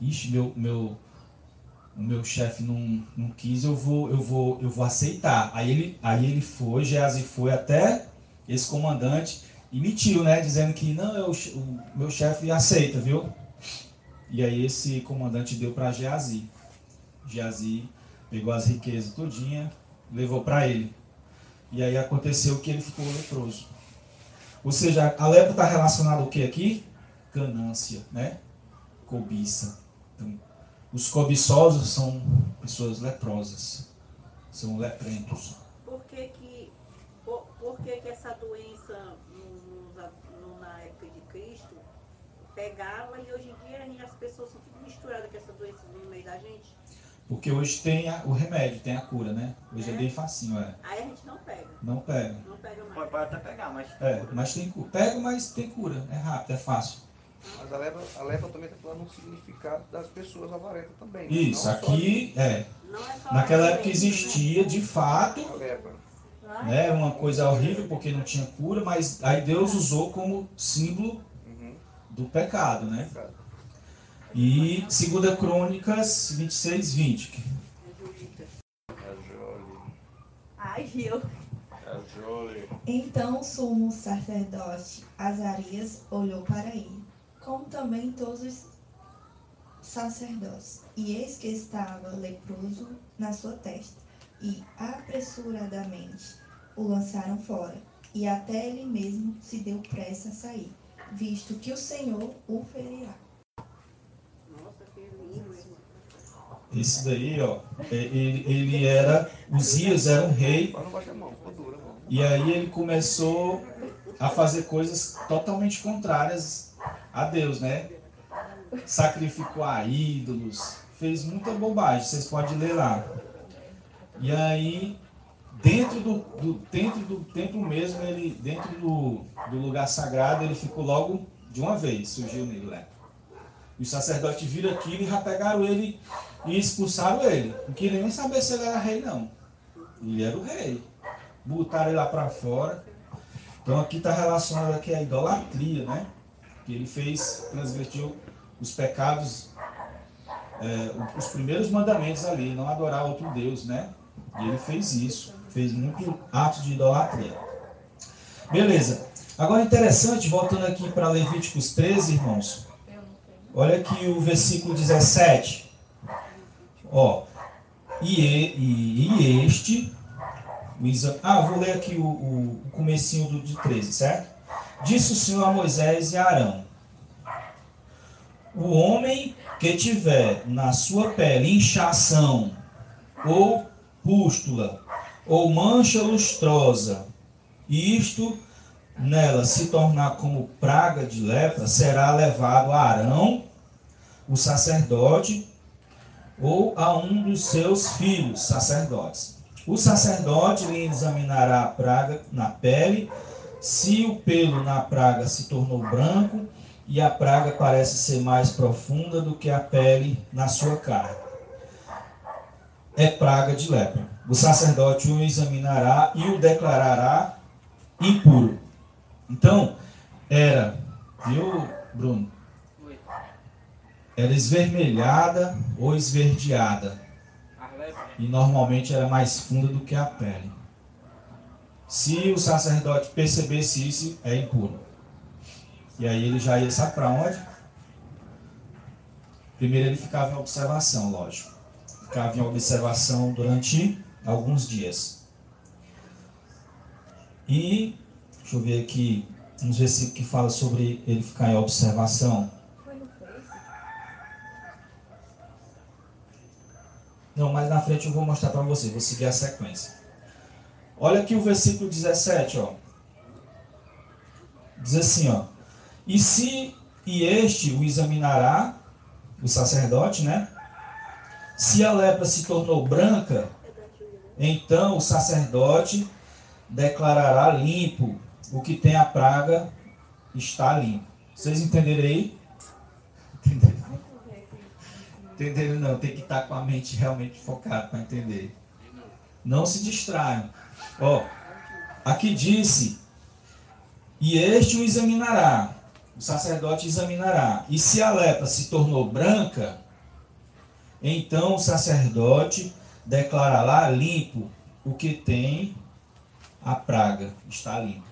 B: Ixi, meu, meu, o meu chefe não, não quis, eu vou, eu vou, eu vou aceitar. Aí ele, aí ele foi, Geazi foi até esse comandante e mentiu, né? Dizendo que não, eu, o meu chefe aceita, viu? E aí esse comandante deu para Geazi. Geazi pegou as riquezas todinha, levou para ele. E aí aconteceu que ele ficou leproso. Ou seja, a lepra está relacionada ao que aqui? Ganância, né? Cobiça. Então, os cobiçosos são pessoas leprosas. São leprentos.
F: Por que que, por, por que, que essa doença no- no- na época de Cristo pegava e hoje em dia as pessoas são tudo misturadas com essa doença no meio da gente?
B: Porque hoje tem a- o remédio, tem a cura, né? Hoje é,
F: É.
B: bem facinho, é.
F: Aí a gente não pega,
B: Não pega.
F: não pega mais.
A: Pode, pode até pegar, mas.
B: É, mas tem cura. Pega, mas tem cura. É rápido, é fácil.
C: Mas a lepra, a lepra também está falando um significado das pessoas avarentas também. né?
B: Isso,
C: Não só
B: aqui, é.
F: Não é só
B: Naquela época existia, de fato,
C: A lepra.
B: né? Uma coisa horrível porque não tinha cura, mas aí Deus usou como símbolo
C: Uhum.
B: do pecado, né? E 2 Crônicas 26, 20.
F: né? Julita.
C: É Jolie.
F: Ai, eu.
C: É Jolie.
K: Então o sumo sacerdote Azarias olhou para ele, como também todos os sacerdotes, e eis que estava leproso na sua testa, e apressuradamente o lançaram fora, e até ele mesmo se deu pressa a sair, visto que o Senhor o ferirá.
F: Nossa, que lindo, irmão.
B: Esse daí, ó, é- ele, ele era, Uzias era um rei, e aí ele começou a fazer coisas totalmente contrárias a Deus, né? Sacrificou a ídolos, fez muita bobagem, vocês podem ler lá. E aí, dentro do, do- dentro do templo mesmo, ele, dentro do, do lugar sagrado, ele ficou logo de uma vez, surgiu nele, né? Os sacerdotes viram aquilo e já pegaram ele e expulsaram ele. Não queriam nem saber se ele era rei, não. Ele era o rei. Botaram ele lá para fora. Então aqui está relacionado aqui a idolatria, né? Ele fez, transvertiu os pecados, é, os primeiros mandamentos ali, não adorar outro Deus, né? E ele fez isso, fez muito atos de idolatria. Beleza. Agora interessante, voltando aqui para Levíticos 13, irmãos. Olha aqui o versículo 17. Ó. E, e, e este. ah, vou ler aqui o, o, o comecinho do de 13, certo? Disse o Senhor a Moisés e a Arão: O homem que tiver na sua pele inchação, ou pústula, ou mancha lustrosa, e isto nela se tornar como praga de lepra, será levado a Arão, o sacerdote, ou a um dos seus filhos sacerdotes. O sacerdote lhe examinará a praga na pele, se o pelo na praga se tornou branco e a praga parece ser mais profunda do que a pele na sua carne. É praga de lepra. O sacerdote o examinará e o declarará impuro. Então, era, viu, Bruno? Era esvermelhada ou esverdeada. E normalmente era mais funda do que a pele. Se o sacerdote percebesse isso, é impuro. E aí ele já ia, sabe para onde? Primeiro ele ficava em observação, lógico. Ficava em observação durante alguns dias. E, deixa eu ver aqui, uns versículos que fala sobre ele ficar em observação. Não, mas na frente eu vou mostrar para você, vou seguir a sequência. Olha aqui o versículo 17, ó. Diz assim, ó. E se e este o examinará, o sacerdote, né? Se a lepra se tornou branca, então o sacerdote declarará limpo o que tem a praga está limpo. Vocês entenderam aí? Entenderam? Entenderam não, tem que estar com a mente realmente focada para entender. Não se distraiam. Ó, aqui disse, e este o examinará, o sacerdote examinará, e se a lepra se tornou branca, então o sacerdote declarará limpo o que tem a praga, está limpo.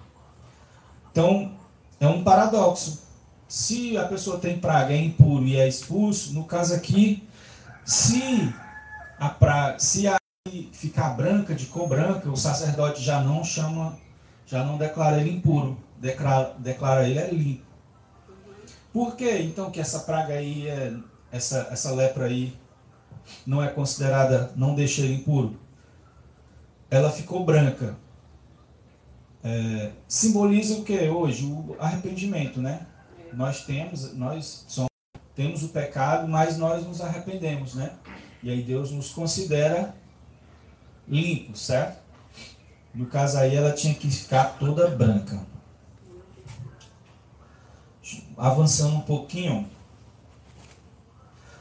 B: Então, é um paradoxo. Se a pessoa tem praga, é impuro e é expulso, no caso aqui, se a praga, se a ficar branca, de cor branca, o sacerdote já não chama, já não declara ele impuro, declara, declara ele é limpo. Por que então que essa praga aí, é, essa, essa lepra aí, não é considerada, não deixa ele impuro? Ela ficou branca, é, simboliza o que hoje? O arrependimento, né? Nós temos, nós somos, temos o pecado, mas nós nos arrependemos, né? E aí Deus nos considera limpos, certo? No caso aí ela tinha que ficar toda branca. Avançando um pouquinho.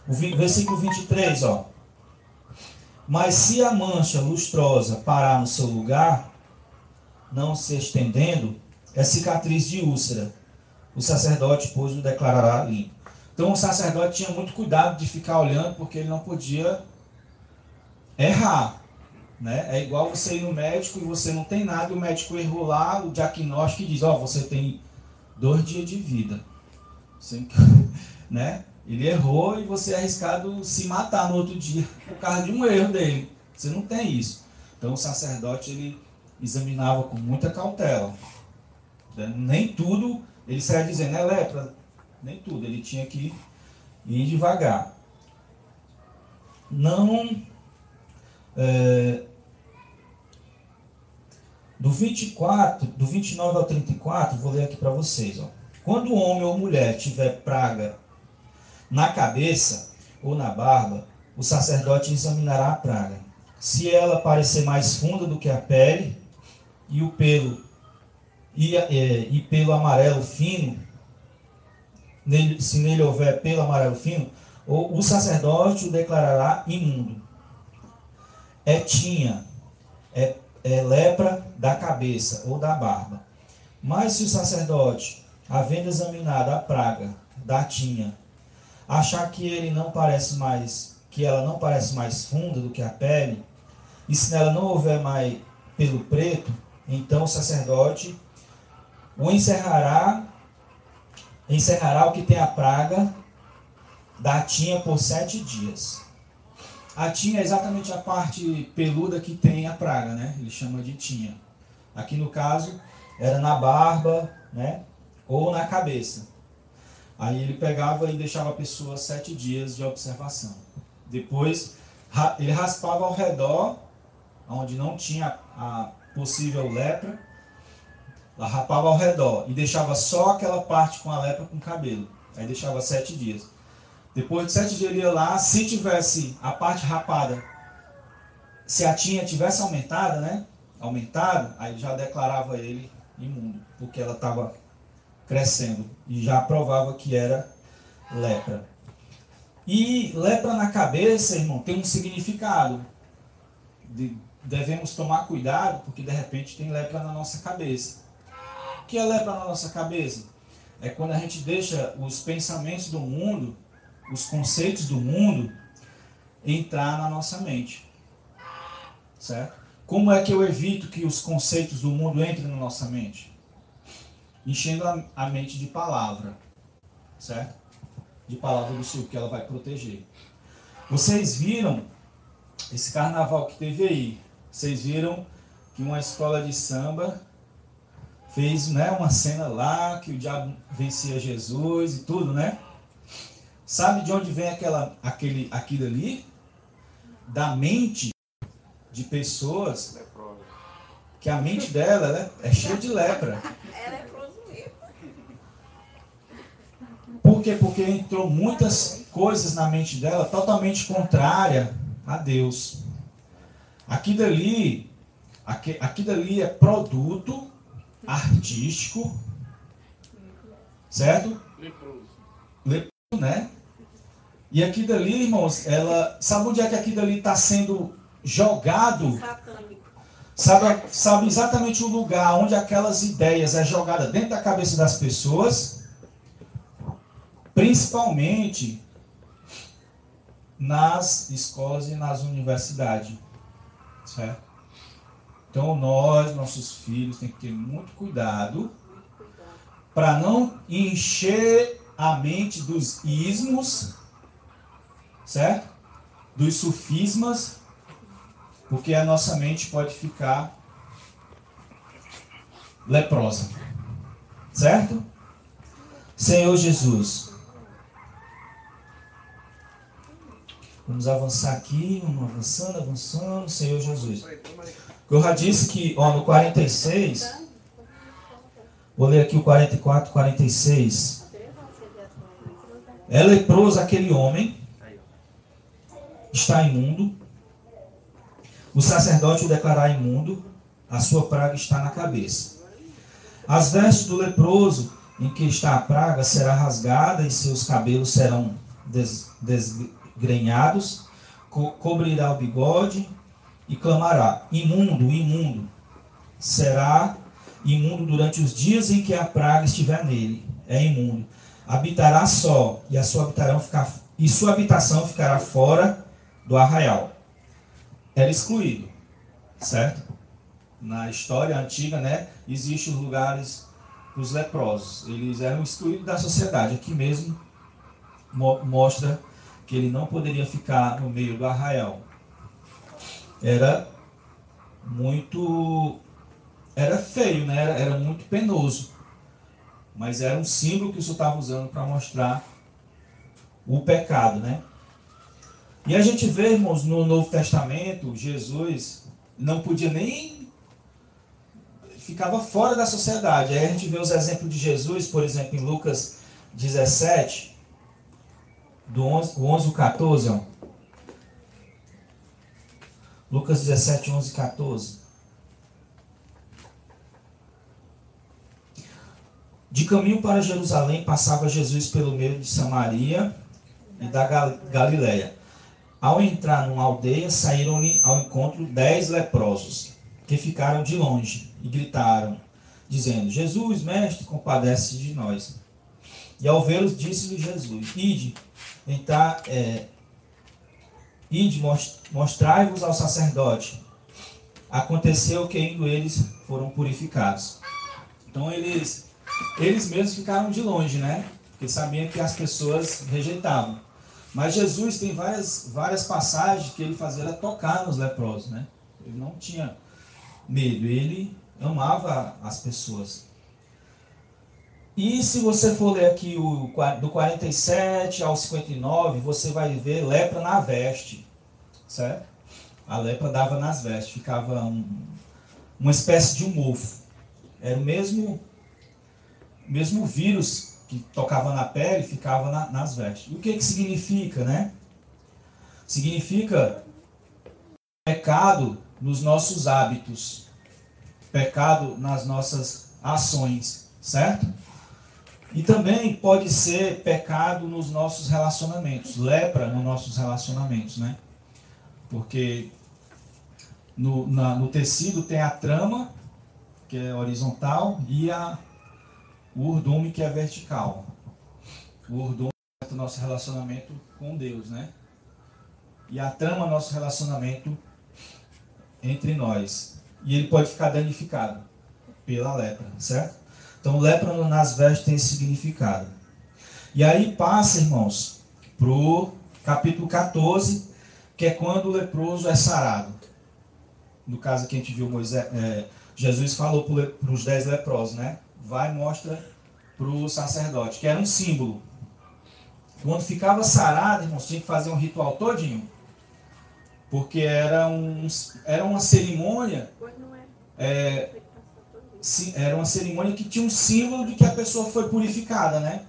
B: O versículo 23, ó. Mas se a mancha lustrosa parar no seu lugar, não se estendendo, é cicatriz de úlcera. O sacerdote, pois, o declarará limpo. Então o sacerdote tinha muito cuidado de ficar olhando, porque ele não podia errar. Né? É igual você ir no médico e você não tem nada, e o médico errou lá, o diagnóstico e diz, ó, oh, você tem dois dias de vida. Né? Ele errou e você é arriscado se matar no outro dia por causa de um erro dele. Você não tem isso. Então o sacerdote ele examinava com muita cautela. Né? Nem tudo, ele saia dizendo, é lepra. Nem tudo, ele tinha que ir devagar. Não. É, do 24, do 29 ao 34, vou ler aqui para vocês. Ó. Quando o homem ou mulher tiver praga na cabeça ou na barba, o sacerdote examinará a praga. Se ela parecer mais funda do que a pele, e o pelo e, é, e pelo amarelo fino, nele, se nele houver pelo amarelo fino, o, o sacerdote o declarará imundo. É tinha, é, é lepra da cabeça ou da barba. Mas se o sacerdote, havendo examinado a praga da tinha, achar que ele não parece mais, que ela não parece mais funda do que a pele, e se nela não houver mais pelo preto, então o sacerdote o encerrará, encerrará o que tem a praga da tinha por sete dias. A tinha é exatamente a parte peluda que tem a praga, né? Ele chama de tinha. Aqui no caso era na barba, né? Ou na cabeça. Aí ele pegava e deixava a pessoa sete dias de observação. Depois ele raspava ao redor, onde não tinha a possível lepra, rapava ao redor e deixava só aquela parte com a lepra com cabelo. Aí deixava sete dias. Depois de sete dias ele ia lá, se tivesse a parte rapada, se a tinha tivesse aumentada, né? Aumentado, aí já declarava ele imundo, porque ela estava crescendo e já provava que era lepra. E lepra na cabeça, irmão, tem um significado de devemos tomar cuidado, porque de repente tem lepra na nossa cabeça. O que é lepra na nossa cabeça? É quando a gente deixa os pensamentos do mundo, os conceitos do mundo, entrar na nossa mente. Certo? Como é que eu evito que os conceitos do mundo entrem na nossa mente? Enchendo a, a mente de palavra. Certo? De palavra do Senhor, que ela vai proteger. Vocês viram esse carnaval que teve aí, vocês viram que uma escola de samba fez né, uma cena lá que o diabo vencia Jesus e tudo, né? Sabe de onde vem aquela, aquele, aquilo ali? Da mente de pessoas que a mente dela né, é cheia de lepra.
F: É
B: Por quê? Porque entrou muitas coisas na mente dela totalmente contrária a Deus. Aqui dali, aqui, aqui dali é produto artístico, certo?
A: Leproso.
B: Leproso, né? E aqui dali, irmãos, ela. Sabe onde é que aqui dali está sendo jogado? Sabe, sabe exatamente o lugar onde aquelas ideias é jogada dentro da cabeça das pessoas? Principalmente nas escolas e nas universidades. Certo? Então nós, nossos filhos, tem que ter muito cuidado para não encher a mente dos ismos, certo? Dos sufismas, porque a nossa mente pode ficar leprosa. Certo? Senhor Jesus. Vamos avançar aqui, vamos avançando, avançando, Senhor Jesus. Eu já disse que, ó, no 46, vou ler aqui o 44, 46. É leproso aquele homem, está imundo, o sacerdote o declarar imundo, a sua praga está na cabeça. As vestes do leproso em que está a praga será rasgada e seus cabelos serão des, desgrenhados, co cobrirá o bigode e clamará: Imundo, imundo. Será imundo durante os dias em que a praga estiver nele. É imundo. Habitará só e a sua ficar, e sua habitação ficará fora do arraial era excluído, certo? Na história antiga, né, existem os lugares dos leprosos. Eles eram excluídos da sociedade. Aqui mesmo mo mostra que ele não poderia ficar no meio do arraial. Era muito era feio, né? Era, era muito penoso. Mas era um símbolo que o senhor estava usando para mostrar o pecado, né? E a gente vê, irmãos, no Novo Testamento, Jesus não podia nem. ficava fora da sociedade. Aí a gente vê os exemplos de Jesus, por exemplo, em Lucas 17, do 11, 11 ao 14. Ó. Lucas 17, 11 e 14. De caminho para Jerusalém, passava Jesus pelo meio de Samaria e da Galiléia. Ao entrar numa aldeia, saíram-lhe ao encontro dez leprosos, que ficaram de longe e gritaram, dizendo: Jesus, mestre, compadece de nós. E ao vê-los, disse-lhe Jesus: Ide, entrar, é, ide, mostrai-vos ao sacerdote. Aconteceu que indo eles foram purificados. Então eles, eles mesmos ficaram de longe, né? Porque sabiam que as pessoas rejeitavam. Mas Jesus tem várias, várias passagens que ele fazia tocar nos leprosos, né? Ele não tinha medo, ele amava as pessoas. E se você for ler aqui o, do 47 ao 59, você vai ver lepra na veste, certo? A lepra dava nas vestes, ficava um, uma espécie de um mofo. Era o mesmo, mesmo vírus que tocava na pele ficava na, nas vestes. O que, que significa, né? Significa pecado nos nossos hábitos, pecado nas nossas ações, certo? E também pode ser pecado nos nossos relacionamentos, lepra nos nossos relacionamentos, né? Porque no, na, no tecido tem a trama, que é horizontal, e a o urdume que é vertical. O urdume é o nosso relacionamento com Deus, né? E a trama nosso relacionamento entre nós. E ele pode ficar danificado pela lepra, certo? Então, lepra nas vestes tem esse significado. E aí passa, irmãos, para o capítulo 14, que é quando o leproso é sarado. No caso que a gente viu, Moisés, é, Jesus falou para os dez leprosos, né? Vai e mostra para o sacerdote, que era um símbolo. Quando ficava sarado, irmãos, tinha que fazer um ritual todinho. Porque era, um, era uma cerimônia. É, era uma cerimônia que tinha um símbolo de que a pessoa foi purificada, né?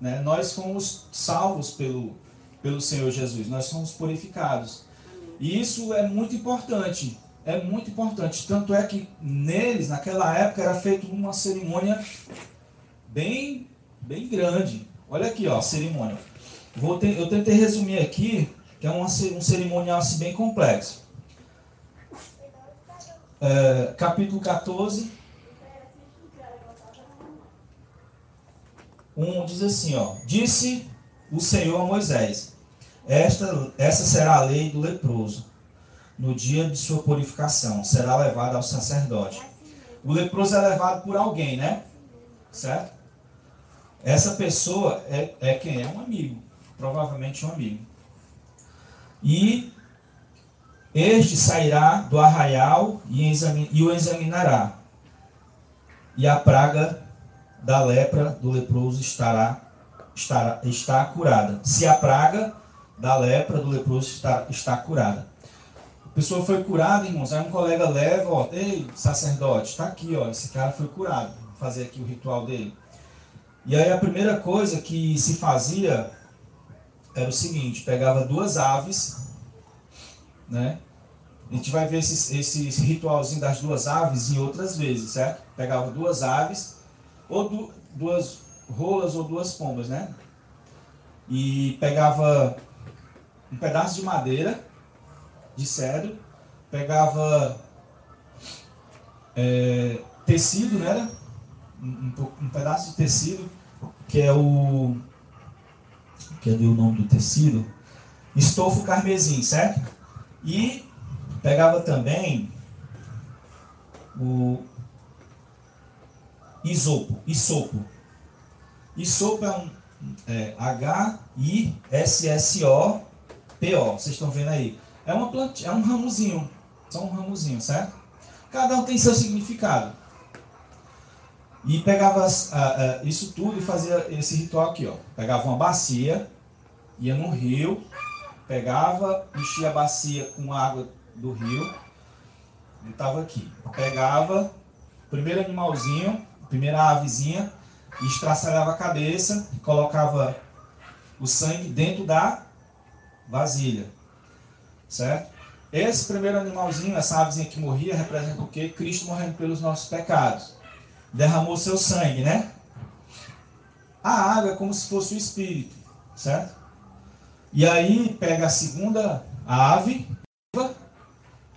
B: né? Nós fomos salvos pelo, pelo Senhor Jesus, nós fomos purificados. E isso é muito importante. É muito importante. Tanto é que neles, naquela época, era feita uma cerimônia bem, bem grande. Olha aqui, ó, a cerimônia. Vou eu tentei resumir aqui, que é uma, um cerimonial assim, bem complexo. É, capítulo 14, 1 diz assim, ó. Disse o Senhor a Moisés, esta, essa será a lei do leproso. No dia de sua purificação, será levado ao sacerdote. O leproso é levado por alguém, né? Certo? Essa pessoa é, é quem? É um amigo. Provavelmente um amigo. E este sairá do arraial e, exami- e o examinará. E a praga da lepra do leproso estará, estará está curada. Se a praga da lepra do leproso está, está curada. Pessoa foi curada, irmãos. Aí um colega leva, ó, ei, sacerdote, está aqui, ó, esse cara foi curado. Vou fazer aqui o ritual dele. E aí a primeira coisa que se fazia era o seguinte, pegava duas aves, né? A gente vai ver esse, esse ritualzinho das duas aves em outras vezes, certo? Pegava duas aves, ou du- duas rolas ou duas pombas, né? E pegava um pedaço de madeira, de cedro, pegava é, tecido, né? Um, um pedaço de tecido, que é o. Cadê o nome do tecido? Estofo carmesim, certo? E pegava também o isopo, isopo. Isopo é um é, H-I-S-S-O-P-O. Vocês estão vendo aí? É uma planta, é um ramozinho, só um ramozinho, certo? Cada um tem seu significado. E pegava as- a- a- isso tudo e fazia esse ritual aqui, ó. Pegava uma bacia, ia no rio, pegava, enchia a bacia com água do rio, ele estava aqui. Pegava o primeiro animalzinho, a primeira avezinha, e estraçalhava a cabeça, e colocava o sangue dentro da vasilha. Certo? Esse primeiro animalzinho, essa avezinha que morria, representa o quê? Cristo morrendo pelos nossos pecados. Derramou seu sangue, né? A água é como se fosse o espírito, certo? E aí pega a segunda ave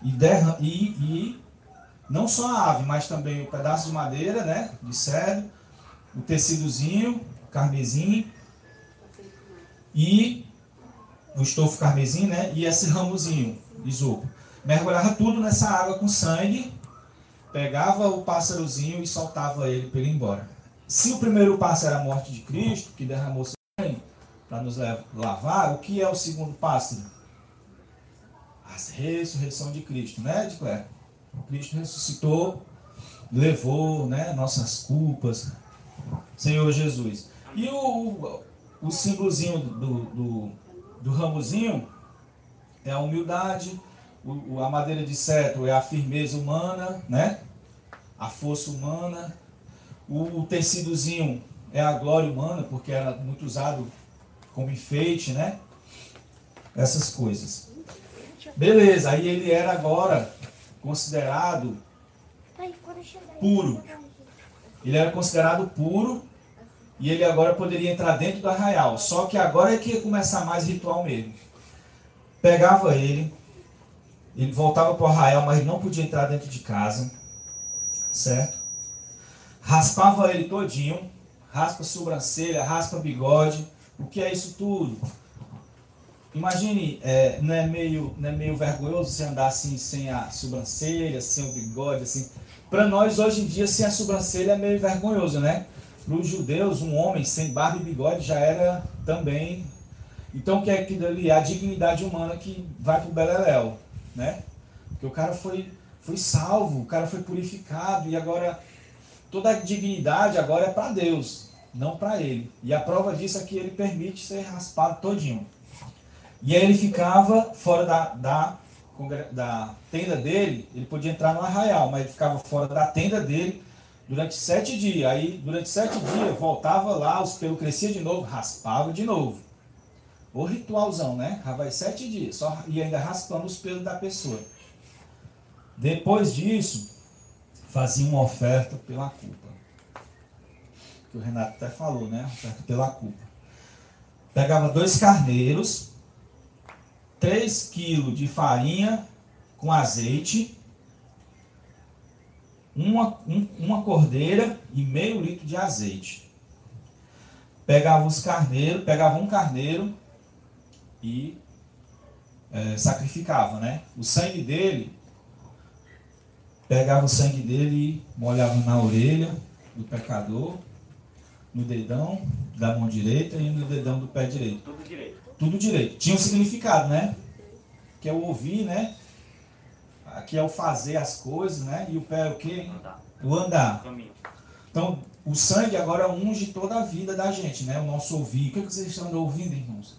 B: e, derra e, e não só a ave, mas também o pedaço de madeira, né? De cedro, o tecidozinho, carmesim e o estofo carmesim, né? E esse ramozinho isopo. Mergulhava tudo nessa água com sangue, pegava o pássarozinho e soltava ele para ele ir embora. Se o primeiro passo era a morte de Cristo, que derramou sangue para nos lavar, o que é o segundo pássaro? A ressurreição de Cristo, né, de Claire? Cristo ressuscitou, levou né, nossas culpas, Senhor Jesus. E o, o, o símbolozinho do, do, do ramozinho é a humildade, o, a madeira de cetro é a firmeza humana, né? a força humana. O, o tecidozinho é a glória humana, porque era muito usado como enfeite, né? Essas coisas. Beleza, aí ele era agora considerado puro. Ele era considerado puro e ele agora poderia entrar dentro do arraial. Só que agora é que ia começar mais ritual mesmo. Pegava ele, ele voltava para o arraial, mas não podia entrar dentro de casa, certo? Raspava ele todinho, raspa sobrancelha, raspa bigode. O que é isso tudo? Imagine, é, não, é meio, não é meio vergonhoso você andar assim sem a sobrancelha, sem o bigode, assim. Para nós, hoje em dia, sem a sobrancelha é meio vergonhoso, né? Para os judeus, um homem sem barba e bigode já era também. Então, que é aquilo ali? É a dignidade humana que vai para o Beleléu, né? Porque o cara foi, foi salvo, o cara foi purificado e agora toda a dignidade agora é para Deus, não para ele. E a prova disso é que ele permite ser raspado todinho. E aí ele ficava fora da, da, da tenda dele, ele podia entrar no arraial, mas ele ficava fora da tenda dele durante sete dias. Aí, durante sete dias, voltava lá, os pelos cresciam de novo, raspava de novo. O ritualzão, né? Vai sete dias. Só, e ainda raspando os pelos da pessoa. Depois disso, fazia uma oferta pela culpa. Que o Renato até falou, né? Oferta pela culpa. Pegava dois carneiros, 3 quilos de farinha com azeite, uma, um, uma cordeira e meio litro de azeite. Pegava os carneiros, pegava um carneiro e é, sacrificava, né? O sangue dele, pegava o sangue dele e molhava na orelha do pecador, no dedão da mão direita e no dedão do pé direito.
G: Tudo direito.
B: Tudo direito. Tinha um significado, né? Que é o ouvir, né? Aqui é o fazer as coisas, né? E o pé é o quê?
G: Andar.
B: O andar.
G: Caminho.
B: Então, o sangue agora unge toda a vida da gente, né? O nosso ouvido. O que, é que vocês estão ouvindo, irmãos?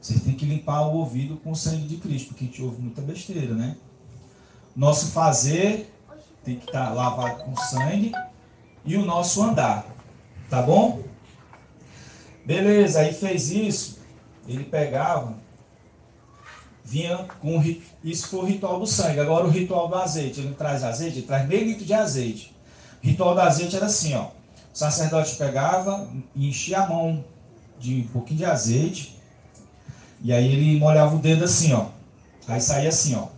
B: Vocês têm que limpar o ouvido com o sangue de Cristo, porque a gente ouve muita besteira, né? Nosso fazer tem que estar lavado com sangue e o nosso andar, tá bom? Beleza, aí fez isso, ele pegava, vinha com isso foi o ritual do sangue. Agora o ritual do azeite, ele traz azeite, ele traz meio litro de azeite. O ritual do azeite era assim, ó. O sacerdote pegava e enchia a mão de um pouquinho de azeite. E aí ele molhava o dedo assim, ó. Aí saía assim, ó.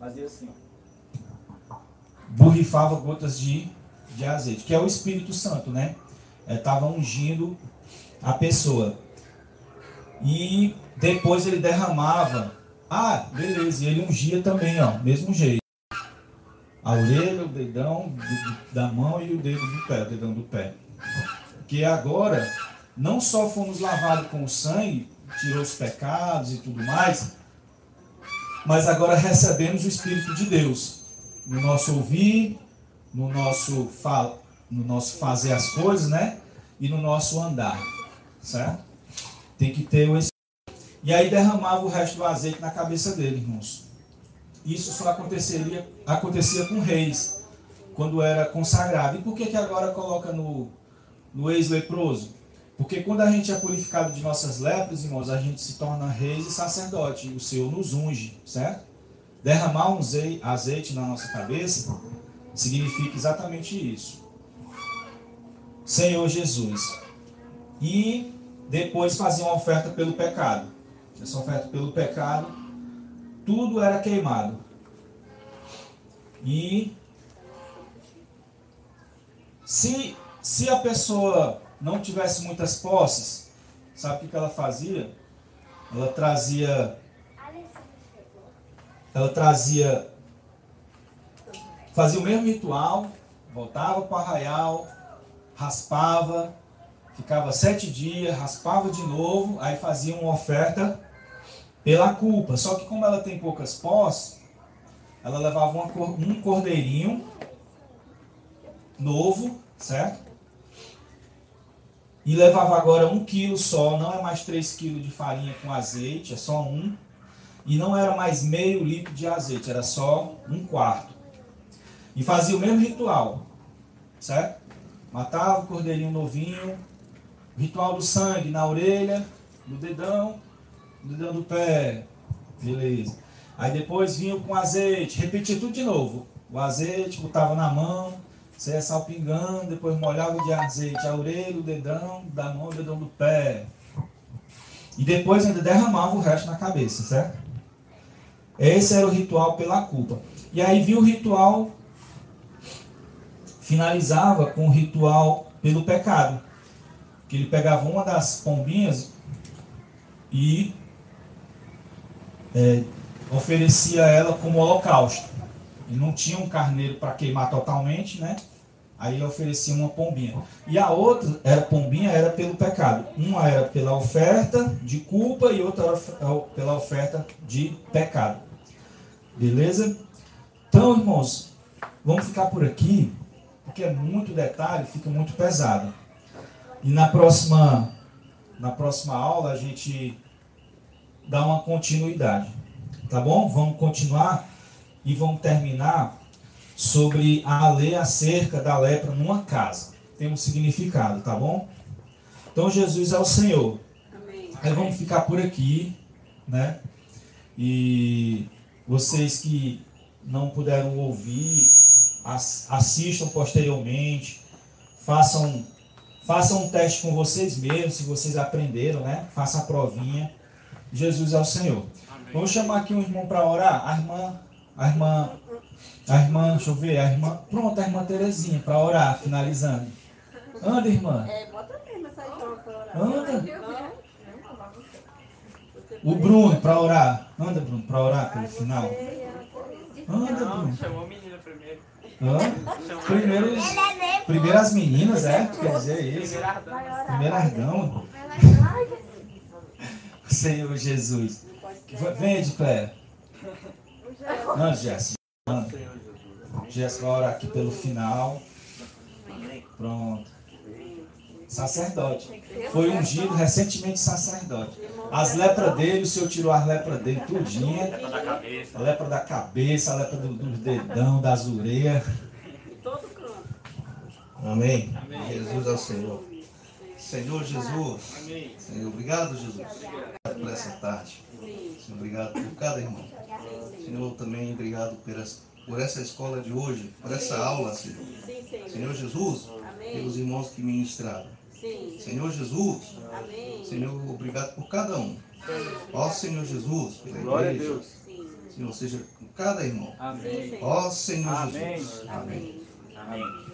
G: Fazia assim, ó.
B: borrifava gotas de, de azeite, que é o Espírito Santo, né? Estava ungindo a pessoa. E depois ele derramava. Ah, beleza, e ele ungia também, ó, mesmo jeito. A orelha, o dedão da mão e o dedo do pé, o dedão do pé. Que agora, não só fomos lavados com o sangue, tirou os pecados e tudo mais, mas agora recebemos o Espírito de Deus no nosso ouvir, no nosso, no nosso fazer as coisas, né? E no nosso andar, certo? Tem que ter o. E aí derramava o resto do azeite na cabeça dele, irmãos. Isso só aconteceria, acontecia com reis, quando era consagrado. E por que, que agora coloca no, no ex-leproso? Porque quando a gente é purificado de nossas lepras, irmãos, a gente se torna reis e sacerdote. O Senhor nos unge, certo? Derramar um zei- azeite na nossa cabeça significa exatamente isso. Senhor Jesus. E depois fazia uma oferta pelo pecado. Essa oferta pelo pecado, tudo era queimado. E se, se a pessoa não tivesse muitas posses, sabe o que ela fazia? Ela trazia ela trazia, fazia o mesmo ritual, voltava para o arraial, raspava, ficava sete dias, raspava de novo, aí fazia uma oferta pela culpa. Só que como ela tem poucas posses, ela levava uma um cordeirinho novo, certo? E levava agora um quilo só, não é mais três quilos de farinha com azeite, é só um. E não era mais meio litro de azeite, era só um quarto. E fazia o mesmo ritual, certo? Matava o cordeirinho novinho, ritual do sangue na orelha, no dedão, no dedão do pé, beleza. Aí depois vinha com azeite, repetia tudo de novo. O azeite botava na mão, você ia salpingando, depois molhava de azeite a orelha, o dedão da mão, o dedão do pé. E depois ainda derramava o resto na cabeça, certo? Esse era o ritual pela culpa. E aí vinha o ritual, finalizava com o ritual pelo pecado. Que ele pegava uma das pombinhas e é, oferecia ela como holocausto. E não tinha um carneiro para queimar totalmente, né? Aí ele oferecia uma pombinha. E a outra era pombinha era pelo pecado. Uma era pela oferta de culpa e outra era pela oferta de pecado. Beleza? Então, irmãos, vamos ficar por aqui, porque é muito detalhe, fica muito pesado. E na próxima na próxima aula a gente dá uma continuidade. Tá bom? Vamos continuar e vamos terminar sobre a lei acerca da lepra numa casa. Tem um significado, tá bom? Então Jesus é o Senhor.
F: Amém.
B: Aí vamos ficar por aqui, né? E vocês que não puderam ouvir, as- assistam posteriormente, façam façam um teste com vocês mesmos, se vocês aprenderam, né? Façam a provinha. Jesus é o Senhor. Vamos chamar aqui um irmão para orar. A irmã, a irmã, a irmã, deixa eu ver, a irmã, pronto, a irmã Terezinha para orar, finalizando. Anda, irmã.
F: É, bota mesmo essa história pra orar.
B: Anda. O Bruno para orar. Anda, Bruno, para orar pelo final. Anda,
L: Não,
B: Bruno.
L: chamou a menina primeiro.
B: Hã? Primeiro, primeiro as meninas, é? Quer dizer isso? Primeiro Argão. Senhor Jesus. Vem, Edcléia. Não, Jéssica. Jéssica vai orar aqui pelo final. Pronto. Sacerdote. Foi ungido recentemente sacerdote. As lepras dele, o Senhor tirou as lepras dele tudinha.
L: Da cabeça.
B: A lepra da cabeça, a lepra do- dos dedão, das orelhas.
F: Todo canto.
C: Amém. Jesus é o Senhor. Senhor Jesus. Senhor, obrigado, Jesus. Obrigado por essa tarde. Senhor, obrigado por cada irmão. Senhor, também obrigado por essa, por essa escola de hoje, por essa aula,
F: Senhor.
C: Senhor. Jesus,
F: Amém.
C: pelos irmãos que ministraram.
F: Sim.
C: Senhor Jesus,
F: Amém.
C: Senhor, obrigado por cada um. Ó Senhor Jesus, pela
L: Glória a
C: igreja.
L: Deus.
C: Senhor, seja com cada irmão.
L: Amém.
C: Ó Senhor
L: Amém.
C: Jesus. Amém.
L: Amém.